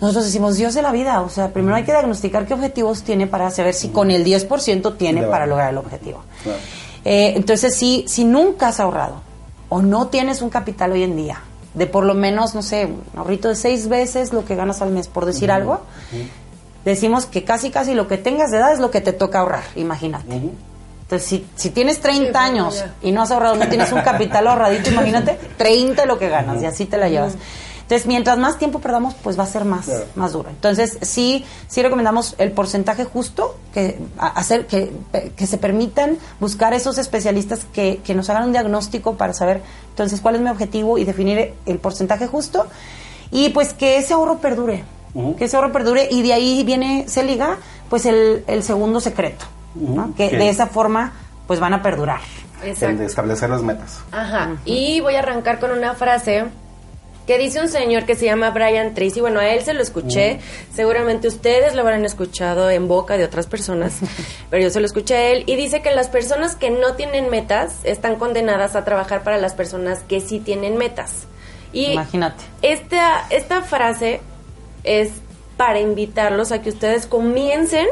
nosotros decimos, Dios de la vida, o sea, primero hay que diagnosticar qué objetivos tiene para saber si con el 10% tiene para lograr el objetivo. Claro. Eh, entonces, si, si nunca has ahorrado o no tienes un capital hoy en día, de por lo menos, no sé, un ahorrito de seis veces lo que ganas al mes, por decir algo, decimos que casi, casi lo que tengas de edad es lo que te toca ahorrar, imagínate. Entonces, si, si tienes 30 pues, años ya. y no has ahorrado, no tienes un capital ahorradito, imagínate, 30 lo que ganas y así te la llevas. Entonces, mientras más tiempo perdamos, pues va a ser más, Claro. más duro. Entonces, sí, sí recomendamos el porcentaje justo, que hacer que, que se permitan buscar esos especialistas que, que nos hagan un diagnóstico para saber entonces cuál es mi objetivo y definir el porcentaje justo y pues que ese ahorro perdure, que ese ahorro perdure y de ahí viene, se liga pues el, el segundo secreto, ¿no? Que de esa forma pues van a perdurar. El de establecer las metas. Ajá. Y voy a arrancar con una frase que dice un señor que se llama Brian Tracy. Bueno, a él se lo escuché. Seguramente ustedes lo habrán escuchado en boca de otras personas, [LAUGHS] pero yo se lo escuché a él. Y dice que las personas que no tienen metas están condenadas a trabajar para las personas que sí tienen metas. Y Imagínate. esta, esta frase es para invitarlos a que ustedes comiencen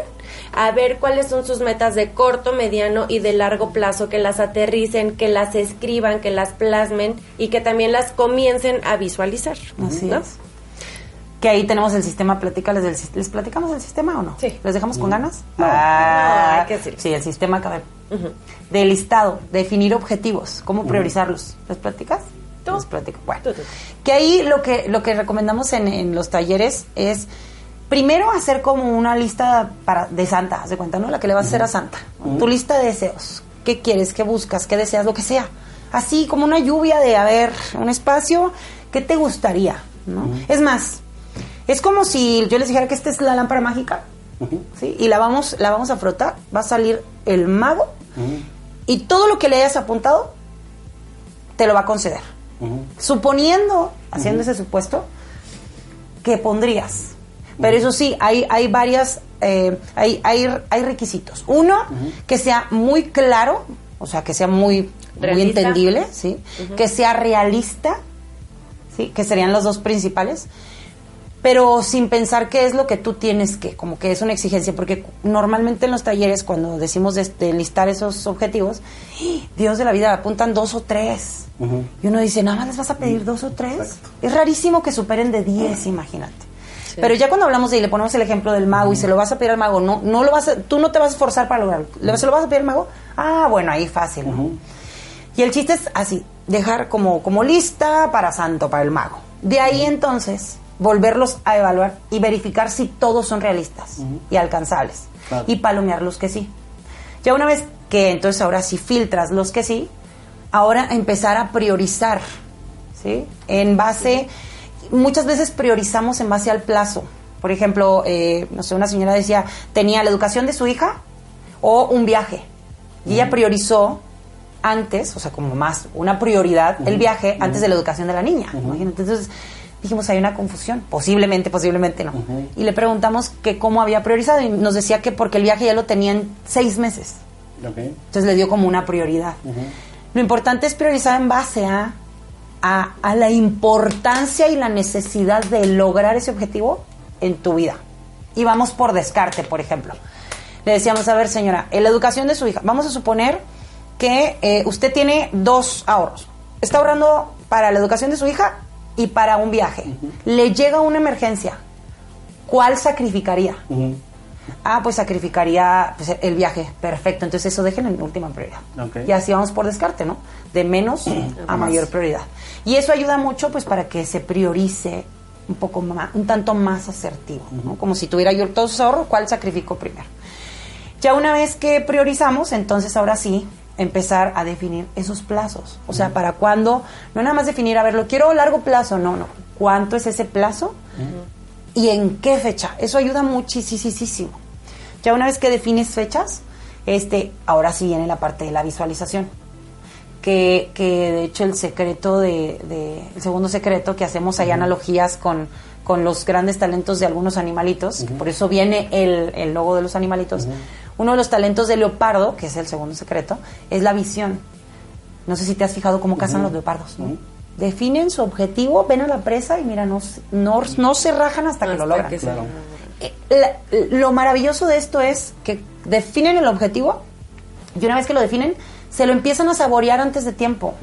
a ver cuáles son sus metas de corto, mediano y de largo plazo, que las aterricen, que las escriban, que las plasmen y que también las comiencen a visualizar. Así ¿no? es. Que ahí tenemos el sistema, platícales del ¿Les platicamos del sistema o no? Sí. ¿Les dejamos con ganas? No. Ah, No, hay que decirlo. Sí, el sistema que a ver. De listado, definir objetivos, cómo priorizarlos. ¿Les platicas? Tú. Les platico. Bueno, Tú, tú. que ahí lo que, lo que recomendamos en, en los talleres es primero hacer como una lista para, de Santa, haz de cuenta, ¿no? La que le vas a hacer a Santa. Tu lista de deseos. ¿Qué quieres? ¿Qué buscas? ¿Qué deseas? Lo que sea. Así como una lluvia de, a ver, un espacio, ¿qué te gustaría? ¿no? Es más, es como si yo les dijera que esta es la lámpara mágica, ¿sí? Y la vamos, la vamos a frotar, va a salir el mago y todo lo que le hayas apuntado te lo va a conceder. Suponiendo, haciendo ese supuesto, que pondrías. Pero eso sí, hay, hay varias, eh, hay, hay, hay requisitos. Uno, que sea muy claro, o sea, que sea muy, muy entendible, ¿sí? Que sea realista, ¿sí? Que serían los dos principales. Pero sin pensar qué es lo que tú tienes que, como que es una exigencia, porque normalmente en los talleres cuando decimos de, de listar esos objetivos, ¡ih! Dios de la vida, apuntan dos o tres. Y uno dice, nada más les vas a pedir dos o tres. Exacto. Es rarísimo que superen de diez, imagínate. Pero ya cuando hablamos de, y le ponemos el ejemplo del mago y se lo vas a pedir al mago, no, no lo vas a- tú no te vas a esforzar para lograrlo. ¿Le- ¿Se lo vas a pedir al mago? Ah, bueno, ahí fácil, ¿no? Y el chiste es así, dejar como, como lista para santo, para el mago. De ahí entonces, volverlos a evaluar y verificar si todos son realistas y alcanzables. Claro. Y palomear los que sí. Ya una vez que entonces ahora sí filtras los que sí, ahora empezar a priorizar, ¿sí? En base, muchas veces priorizamos en base al plazo. Por ejemplo, eh, no sé, una señora decía, tenía la educación de su hija o un viaje. Y ella priorizó antes, o sea, como más una prioridad, el viaje antes de la educación de la niña. Imagínate. Entonces dijimos, hay una confusión. Posiblemente, posiblemente no. Y le preguntamos que cómo había priorizado y nos decía que porque el viaje ya lo tenía en seis meses. Ok. Entonces le dio como una prioridad. Lo importante es priorizar en base a, a, a la importancia y la necesidad de lograr ese objetivo en tu vida. Y vamos por descarte, por ejemplo. Le decíamos, a ver señora, en la educación de su hija, vamos a suponer que eh, usted tiene dos ahorros. Está ahorrando para la educación de su hija y para un viaje. Le llega una emergencia. ¿Cuál sacrificaría? Ah, pues sacrificaría pues, el viaje. Perfecto. Entonces eso déjenlo en última prioridad. Y así vamos por descarte, ¿no? De menos [CLEARS THROAT] a mayor prioridad. Y eso ayuda mucho pues para que se priorice un poco más, un tanto más asertivo, ¿no? Como si tuviera yo todos sus ahorros, ¿cuál sacrifico primero? Ya una vez que priorizamos, entonces ahora sí empezar a definir esos plazos. O sea, para cuándo, no nada más definir, a ver, lo quiero a largo plazo, no, no. ¿Cuánto es ese plazo? ¿Y en qué fecha? Eso ayuda muchísimo. Ya una vez que defines fechas, este, ahora sí viene la parte de la visualización. Que, que de hecho el secreto de, de- el segundo secreto que hacemos hay analogías con, con los grandes talentos de algunos animalitos, por eso viene el, el logo de los animalitos. Uno de los talentos de leopardo, que es el segundo secreto, es la visión. No sé si te has fijado cómo cazan los leopardos, ¿no? Definen su objetivo, ven a la presa y mira, no, se- no, no se rajan hasta, que lo logran. que Claro. Eh, la- lo maravilloso de esto es que definen el objetivo y una vez que lo definen, se lo empiezan a saborear antes de tiempo.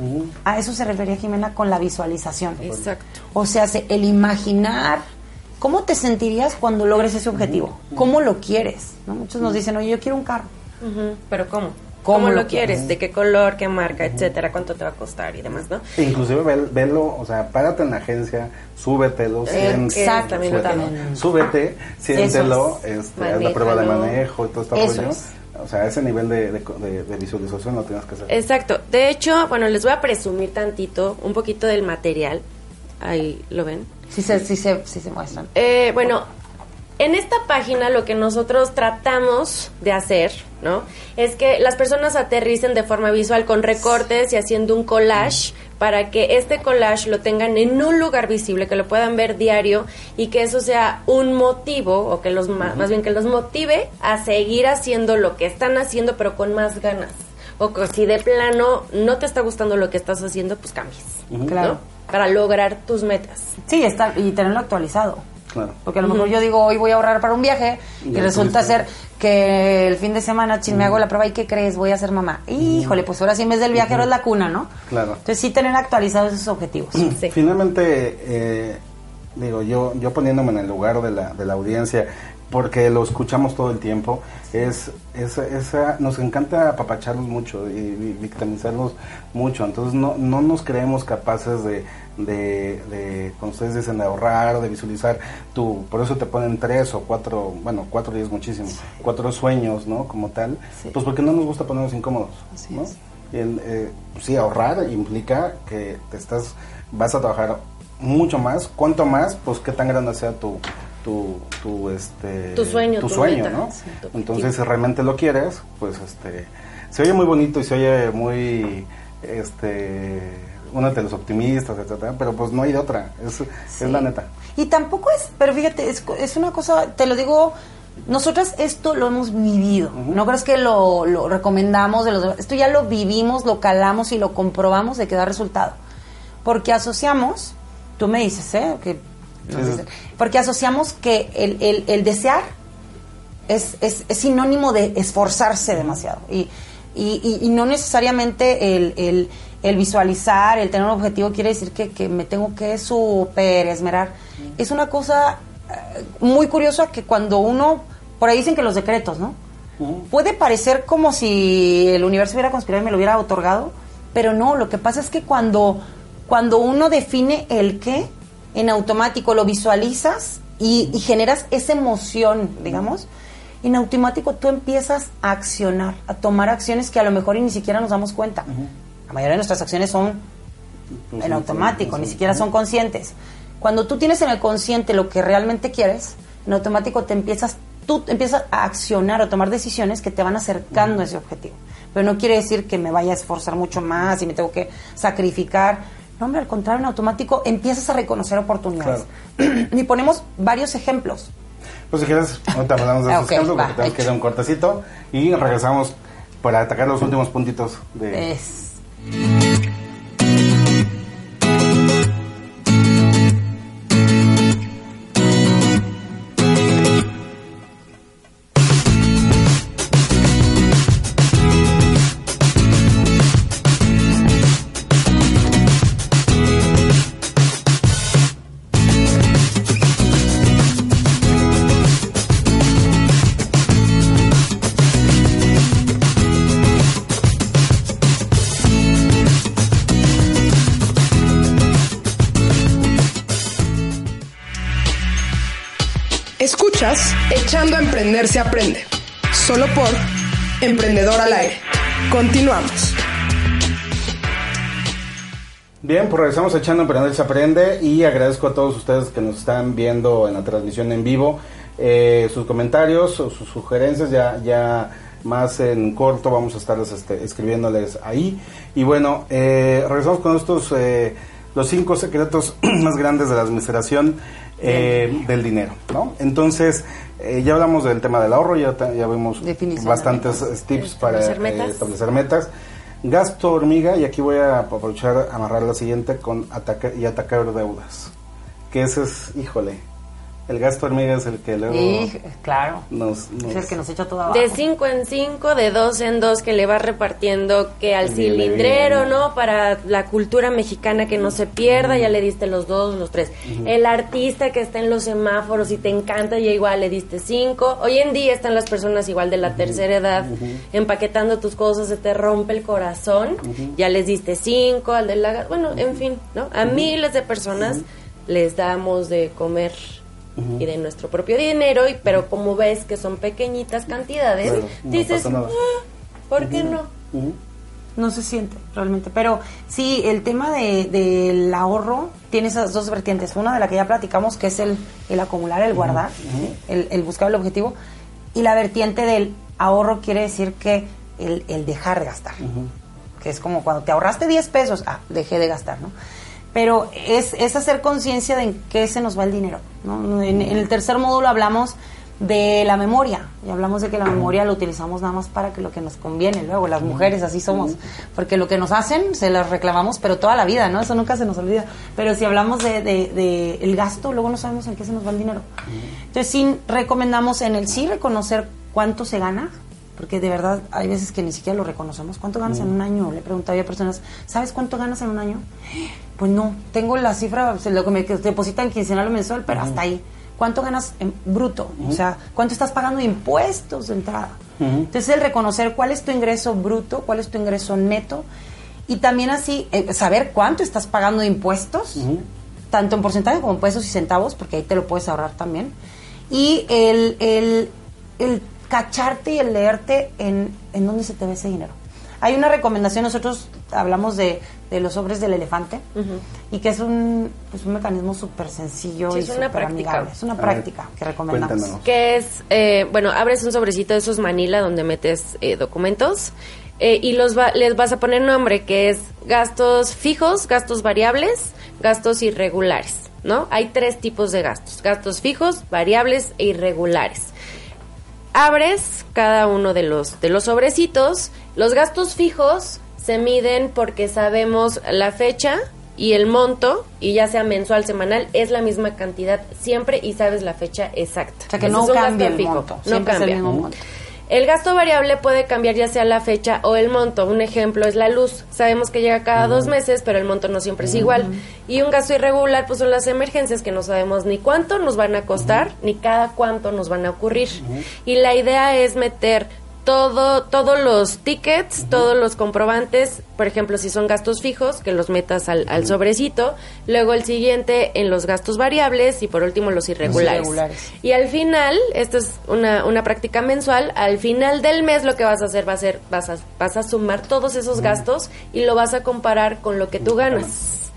A eso se refería Jimena con la visualización. Exacto. O sea, se- el imaginar cómo te sentirías cuando logres ese objetivo, cómo lo quieres. ¿no? Muchos nos dicen, oye, yo quiero un carro. Pero ¿cómo? ¿Cómo ¿Cómo, lo lo quieres? ¿De qué color, qué marca, etcétera? ¿Cuánto te va a costar y demás, no? E Inclusive vel- velo, o sea, párate en la agencia, súbetelo, siéntelo, Exactamente. súbetelo, súbete, siéntelo, este, haz la prueba de manejo y todo este rollo. es. O sea, ese nivel de, de, de- de visualización lo tienes que hacer. Exacto. De hecho, bueno, les voy a presumir tantito, un poquito del material. Ahí lo ven. Sí se, sí se, sí se muestran. Eh, bueno, en esta página lo que nosotros tratamos de hacer, ¿no? Es que las personas aterricen de forma visual con recortes y haciendo un collage para que este collage lo tengan en un lugar visible, que lo puedan ver diario y que eso sea un motivo, o que los ma- más bien que los motive a seguir haciendo lo que están haciendo, pero con más ganas. O que si de plano no te está gustando lo que estás haciendo, pues cambies. ¿no? Claro. Para lograr tus metas. Sí, está, y tenerlo actualizado. Claro. Porque a lo mejor yo digo, hoy voy a ahorrar para un viaje y Ya resulta ser que el fin de semana, chin, me hago la prueba y ¿qué crees? Voy a ser mamá. Híjole, pues ahora sí en vez del viaje ahora es la cuna, ¿no? Claro. Entonces sí tener actualizados esos objetivos. Sí. Finalmente, eh, digo, yo, yo poniéndome en el lugar de la, de la audiencia, porque lo escuchamos todo el tiempo, es, es, esa- nos encanta apapacharlos mucho y, vi- victimizarlos mucho, entonces no, no nos creemos capaces de, de, de, como ustedes dicen, de ahorrar, de visualizar tu, por eso te ponen tres o cuatro, bueno, cuatro días muchísimo, cuatro sueños, ¿no? Como tal, Sí. pues porque no nos gusta ponernos incómodos, Así es. El, eh, sí, ahorrar implica que te estás, vas a trabajar mucho más. ¿Cuánto más? Pues qué tan grande sea tu, tu, tu, este, Tu sueño, tu tu sueño, meta, ¿no? sí, tu objetivo. Entonces, si realmente lo quieres, pues, este, se oye muy bonito y se oye muy, este, uno de los optimistas, etcétera, pero pues no hay de otra. Es, es la neta. Y tampoco es, pero fíjate, es, es una cosa, te lo digo, nosotras esto lo hemos vivido. No crees que lo, lo recomendamos de los. Esto ya lo vivimos, lo calamos y lo comprobamos de que da resultado. Porque asociamos, tú me dices, ¿eh? Que, sé, porque asociamos que el, el, el desear es, es, es sinónimo de esforzarse demasiado. Y, y, y- y no necesariamente el, el, el visualizar, el tener un objetivo quiere decir que, que me tengo que super esmerar. Es una cosa eh, muy curiosa que cuando uno, por ahí dicen que los decretos, ¿no? Puede parecer como si el universo hubiera conspirado y me lo hubiera otorgado, pero no, lo que pasa es que cuando, cuando uno define el qué, en automático lo visualizas y, y generas esa emoción, digamos, en automático tú empiezas a accionar, a tomar acciones que a lo mejor y ni siquiera nos damos cuenta. La mayoría de nuestras acciones son Pues en automático, ni siquiera son conscientes. Cuando tú tienes en el consciente lo que realmente quieres, en automático te empiezas, tú empiezas a accionar o tomar decisiones que te van acercando a ese objetivo. Pero no quiere decir que me vaya a esforzar mucho más y me tengo que sacrificar. No, hombre, al contrario, en automático empiezas a reconocer oportunidades. [CLEARS THROAT] y ponemos varios ejemplos. Pues si quieres, ahorita hablamos de [LAUGHS] Ah, esos ok, ejemplos va, porque tenemos que ir a hecho. un cortecito y regresamos para atacar los últimos puntitos de... Es. Echando a Emprender se aprende. Solo por Emprendedor al aire. Continuamos. Bien, pues regresamos echando Emprender se aprende y agradezco a todos ustedes que nos están viendo en la transmisión en vivo. Eh, sus comentarios o sus sugerencias ya, ya más en corto vamos a estarles este, escribiéndoles ahí. Y bueno, eh, regresamos con estos eh, los cinco secretos [CLEARS THROAT] más grandes de la administración eh, del dinero, ¿no? Entonces, eh, ya hablamos del tema del ahorro, ya, ya vimos bastantes eh, tips para Establecer eh, metas. establecer metas. Gasto hormiga, y aquí voy a aprovechar amarrar la siguiente con atacar y atacar deudas. Que ese es, híjole, El gasto hormiga es el que luego Y, claro. nos, nos- Es el que nos echa abajo. De 5 en 5, de 2 en 2, que le vas repartiendo que al Bien, cilindrero, bien. ¿no? Para la cultura mexicana que no se pierda, ya le diste los dos, los tres. El artista que está en los semáforos y te encanta, ya igual le diste 5. Hoy en día están las personas igual de la tercera edad empaquetando tus cosas, se te rompe el corazón, ya les diste 5, al de la... Bueno, en fin, ¿no? A miles de personas les damos de comer y de nuestro propio dinero, y, pero como ves que son pequeñitas cantidades, Claro, no dices. "Ah, ¿por qué no? No se siente realmente. Pero sí, el tema de- del ahorro tiene esas dos vertientes. Una de la que ya platicamos, que es el, el acumular, el guardar, el, el buscar el objetivo. Y la vertiente del ahorro quiere decir que el, el dejar de gastar. Que es como cuando te ahorraste 10 pesos, ah, dejé de gastar, ¿no? Pero es, es hacer conciencia de en qué se nos va el dinero. ¿no? En, el tercer módulo hablamos de la memoria y hablamos de que la memoria la utilizamos nada más para que lo que nos conviene luego las mujeres así somos porque lo que nos hacen se las reclamamos pero toda la vida no eso nunca se nos olvida pero si hablamos de, de- el gasto luego no sabemos en qué se nos va el dinero entonces sí recomendamos en el sí reconocer cuánto se gana porque de verdad hay veces que ni siquiera lo reconocemos. ¿Cuánto ganas en un año? Le yo a personas, ¿sabes cuánto ganas en un año? Pues no, tengo la cifra, lo que me depositan quincenal o mensual, pero hasta ahí. ¿Cuánto ganas en bruto? O sea, ¿cuánto estás pagando de impuestos de entrada? Entonces, el reconocer cuál es tu ingreso bruto, cuál es tu ingreso neto, y también así eh, saber cuánto estás pagando de impuestos, tanto en porcentaje como en pesos y centavos, porque ahí te lo puedes ahorrar también. Y el, el, el cacharte y el leerte en, en dónde se te ve ese dinero. Hay una recomendación, nosotros hablamos de, de los sobres del elefante, y que es un, pues un mecanismo súper sencillo Sí, y es una súper práctica. amigable. Es una A ver, práctica que recomendamos. cuéntanos. Que es, eh, bueno, abres un sobrecito de esos Manila donde metes eh, documentos eh, y los va- les vas a poner nombre, que es gastos fijos, gastos variables, gastos irregulares, ¿no? Hay tres tipos de gastos, gastos fijos, variables e irregulares. Abres cada uno de los, de los sobrecitos. Los gastos fijos se miden porque sabemos la fecha y el monto, y ya sea mensual, semanal, es la misma cantidad siempre y sabes la fecha exacta. O sea, que Ese no cambia el fijo, monto, No siempre es el cambia. mismo monto. El gasto variable puede cambiar ya sea la fecha o el monto. Un ejemplo es la luz. Sabemos que llega cada dos meses, pero el monto no siempre es igual. Y un gasto irregular, pues son las emergencias que no sabemos ni cuánto nos van a costar, ni cada cuánto nos van a ocurrir. Y la idea es meter todo, todos los tickets, todos los comprobantes, por ejemplo, si son gastos fijos, que los metas al, al sobrecito, luego el siguiente en los gastos variables y por último los irregulares. irregulares. Y al final, esto es una, una práctica mensual, al final del mes lo que vas a hacer va a ser, vas a, vas a sumar todos esos gastos y lo vas a comparar con lo que tú ganas.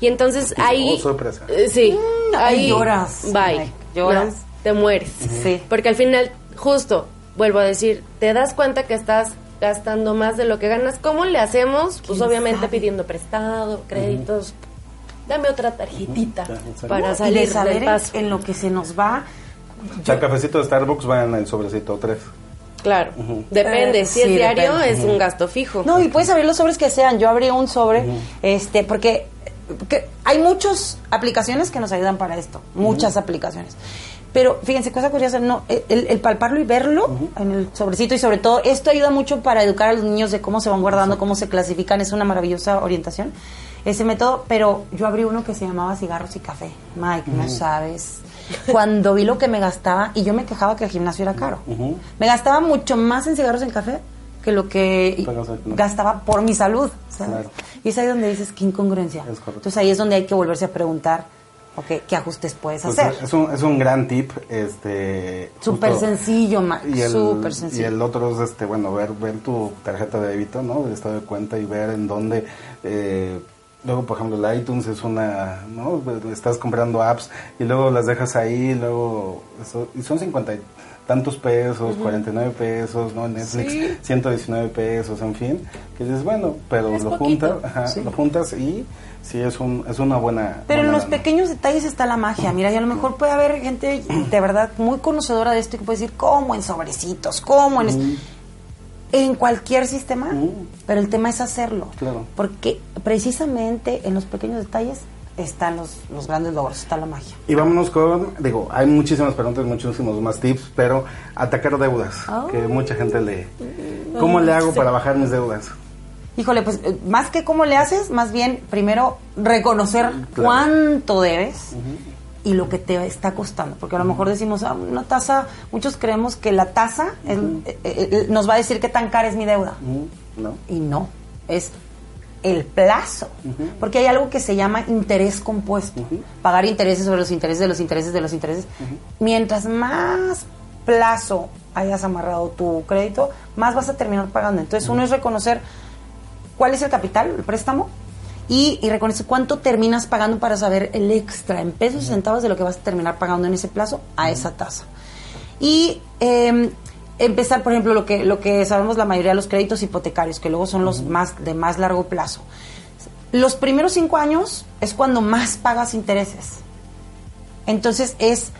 Y entonces ahí... Oh, sorpresa. eh, sí, Mm, ahí lloras. Bye. Lloras. ¿no? Te mueres. Sí. Porque al final, justo, vuelvo a decir, te das cuenta que estás gastando más de lo que ganas. ¿Cómo le hacemos? Pues ¿Quién obviamente sabe? pidiendo prestado, créditos. Dame otra tarjetita exacto. para y salir de saber del en, paso. en lo que se nos va. El cafecito de Starbucks va en el sobrecito 3. Claro, depende. Eh, si es diario, depende. es un gasto fijo. No, y puedes abrir los sobres que sean. Yo abrí un sobre, este, porque que hay muchas aplicaciones que nos ayudan para esto, muchas aplicaciones. Pero fíjense, cosa curiosa, no, el, el palparlo y verlo en el sobrecito y sobre todo esto ayuda mucho para educar a los niños de cómo se van guardando, cómo se clasifican, es una maravillosa orientación ese método, pero yo abrí uno que se llamaba cigarros y café. Mike, no sabes. Cuando vi lo que me gastaba y yo me quejaba que el gimnasio era caro. Me gastaba mucho más en cigarros y en café que lo que gastaba por mi salud. ¿sabes? Claro. Y es ahí donde dices qué incongruencia. Entonces ahí es donde hay que volverse a preguntar, ok, ¿qué ajustes puedes Pues hacer? es, un, es un gran tip. este Súper sencillo, Mike, Y el, súper y sencillo. el otro es, este, bueno, ver, ver tu tarjeta de débito, ¿no? El estado de cuenta y ver en dónde... eh, luego, por ejemplo, el iTunes es una... ¿no? Estás comprando apps y luego las dejas ahí, luego... Eso, y son 50 y tantos pesos, 49 pesos, ¿no? Netflix, 119 pesos, en fin. Que dices, bueno, pero Es lo poquito, juntas, ajá, lo juntas y sí es, un, es una buena... Pero en los pequeños detalles está la magia. Mira, y a lo mejor puede haber gente de verdad muy conocedora de esto y que puede decir, ¿cómo en sobrecitos? ¿Cómo en...? es-?" En cualquier sistema, Mm. pero el tema es hacerlo. Claro. Porque precisamente en los pequeños detalles están los, los grandes logros, está la magia. Y vámonos con, digo, hay muchísimas preguntas, muchísimos más tips, pero atacar deudas, Oh. que mucha gente le... ¿Cómo le hago para bajar mis deudas? Híjole, pues eh, más que cómo le haces, más bien primero reconocer Claro. cuánto debes y lo que te está costando. Porque a lo mejor decimos, ah, una tasa, muchos creemos que la tasa eh, eh, nos va a decir qué tan cara es mi deuda. ¿No? Y no, es el plazo. Porque hay algo que se llama interés compuesto. Pagar intereses sobre los intereses de los intereses de los intereses. Mientras más plazo hayas amarrado tu crédito, más vas a terminar pagando. Entonces, uno es reconocer cuál es el capital, el préstamo, y, y reconocer cuánto terminas pagando para saber el extra en pesos y centavos de lo que vas a terminar pagando en ese plazo a esa tasa. Y eh, empezar, por ejemplo, lo que, lo que sabemos la mayoría de los créditos hipotecarios, que luego son los más de más largo plazo. Los primeros cinco años es cuando más pagas intereses. Entonces es,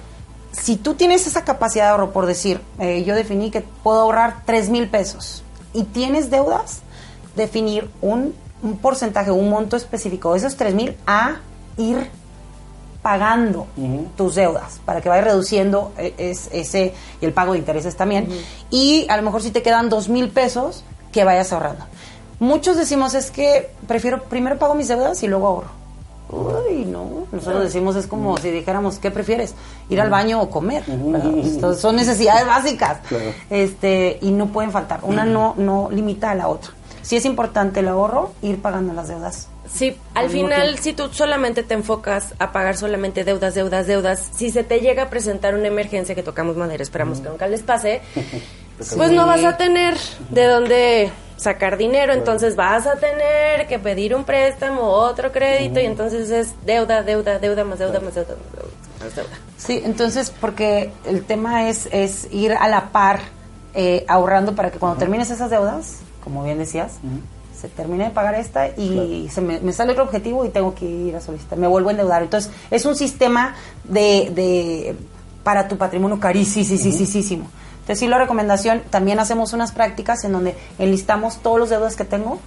si tú tienes esa capacidad de ahorro, por decir, eh, yo definí que puedo ahorrar tres mil pesos y tienes deudas, definir un, un porcentaje, un monto específico de esos tres mil a ir pagando tus deudas para que vaya reduciendo eh, es, ese y el pago de intereses también y a lo mejor si te quedan dos mil pesos que vayas ahorrando muchos decimos es que prefiero primero pago mis deudas y luego ahorro Uy, no, nosotros decimos es como si dijéramos, ¿qué prefieres? ¿Ir al baño o comer? Entonces, son [LAUGHS] necesidades básicas. Claro. Este, y no pueden faltar. Una no, no limita a la otra. Si es importante el ahorro, ir pagando las deudas. Sí, al final, tiempo. si tú solamente te enfocas a pagar solamente deudas, deudas, deudas, si se te llega a presentar una emergencia que tocamos madera, esperamos que nunca les pase, [LAUGHS] pues no vas a tener de dónde sacar dinero, entonces vas a tener que pedir un préstamo, otro crédito, y entonces es deuda, deuda, deuda, más deuda, más deuda, más deuda. Sí, entonces, porque el tema es, es ir a la par eh, ahorrando para que cuando termines esas deudas, como bien decías, se termine de pagar esta y se me, me sale otro objetivo y tengo que ir a solicitar, me vuelvo a endeudar. Entonces, es un sistema de, de para tu patrimonio carísimo. Entonces, sí, la recomendación, también hacemos unas prácticas en donde enlistamos todos los deudas que tengo,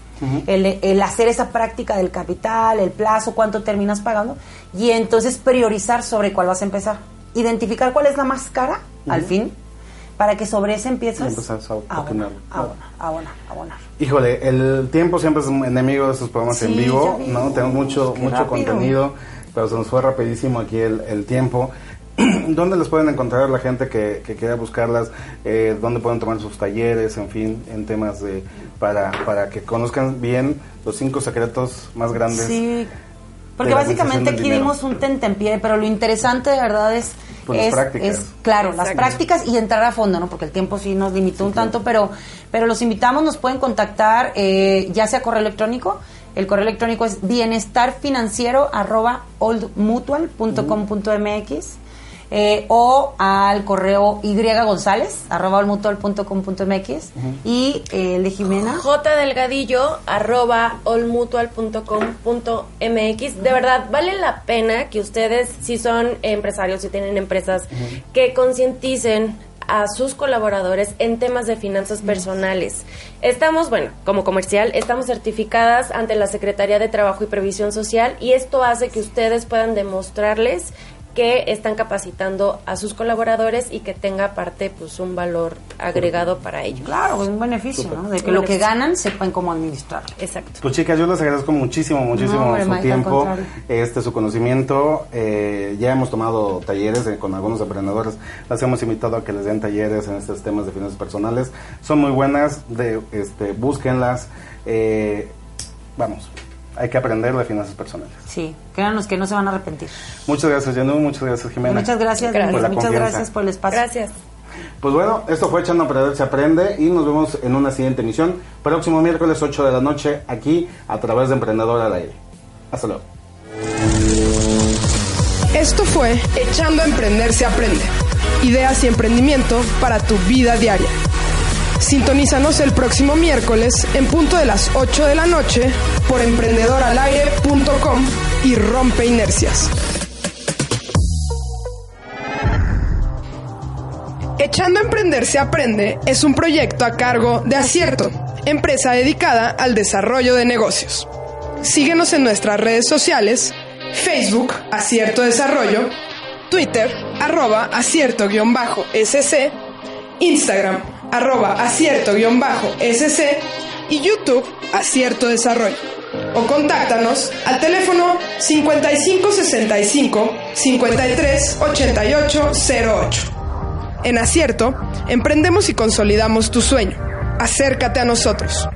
el, el hacer esa práctica del capital, el plazo, cuánto terminas pagando, y entonces priorizar sobre cuál vas a empezar. Identificar cuál es la más cara, al fin, para que sobre ese Empezas a abonar, abonar. a abonar, a abonar. Híjole, el tiempo siempre es un enemigo de estos programas en vivo. ¿no? Tenemos mucho, Qué mucho rápido. contenido, pero se nos fue rapidísimo aquí el, el tiempo. [CLEARS THROAT] ¿Dónde les pueden encontrar la gente que, que quiera buscarlas? Eh, ¿Dónde pueden tomar sus talleres, en fin, en temas de para, para que conozcan bien los cinco secretos más grandes? Sí, porque básicamente aquí dimos un tentempié, pero lo interesante de verdad es, Pues las es, prácticas. es, claro, las prácticas y entrar a fondo, ¿no? Porque el tiempo sí nos limitó un tanto, pero, pero los invitamos, nos pueden contactar, eh, ya sea correo electrónico, el correo electrónico es bienestarfinanciero arroba oldmutual.com.mx eh, o al correo y gonzález arroba oldmutual.com.mx y eh, el de Jimena. J Delgadillo arroba allmutual.com.mx. De verdad, vale la pena que ustedes, si son empresarios, si tienen empresas, que concienticen a sus colaboradores en temas de finanzas personales. Estamos, bueno, como comercial, estamos certificadas ante la Secretaría de Trabajo y Previsión Social y esto hace que ustedes puedan demostrarles que están capacitando a sus colaboradores y que tenga aparte pues un valor agregado para ellos. Claro, es un beneficio, ¿no? De que Un lo que ganan sepan cómo administrarlo. Exacto. Pues chicas, yo les agradezco muchísimo, muchísimo No, hombre, su Mike, tiempo, este su conocimiento. Eh, ya hemos tomado talleres eh, con algunos emprendedores, las hemos invitado a que les den talleres en estos temas de finanzas personales. Son muy buenas, de, este, búsquenlas. eh, vamos, hay que aprender de finanzas personales. Sí, créanos que no se van a arrepentir. Muchas gracias, Jenú, muchas gracias, Jimena. Muchas gracias, Gracias. Por la muchas confianza. gracias por el espacio. Gracias. Pues bueno, esto fue Echando a Aprender se aprende y nos vemos en una siguiente emisión, próximo miércoles 8 de la noche, aquí a través de Emprendedor al Aire. Hasta luego. Esto fue Echando a Emprender se aprende. Ideas y emprendimiento para tu vida diaria. Sintonízanos el próximo miércoles en punto de las 8 de la noche por emprendedoralaire.com y rompe inercias. Echando a Emprender se aprende es un proyecto a cargo de Acierto, empresa dedicada al desarrollo de negocios. Síguenos en nuestras redes sociales Facebook Acierto Desarrollo, Twitter arroba acierto-sc, Instagram arroba acierto-sc y YouTube Acierto Desarrollo. O contáctanos al teléfono 5565 53 88 08. En Acierto, emprendemos y consolidamos tu sueño. Acércate a nosotros.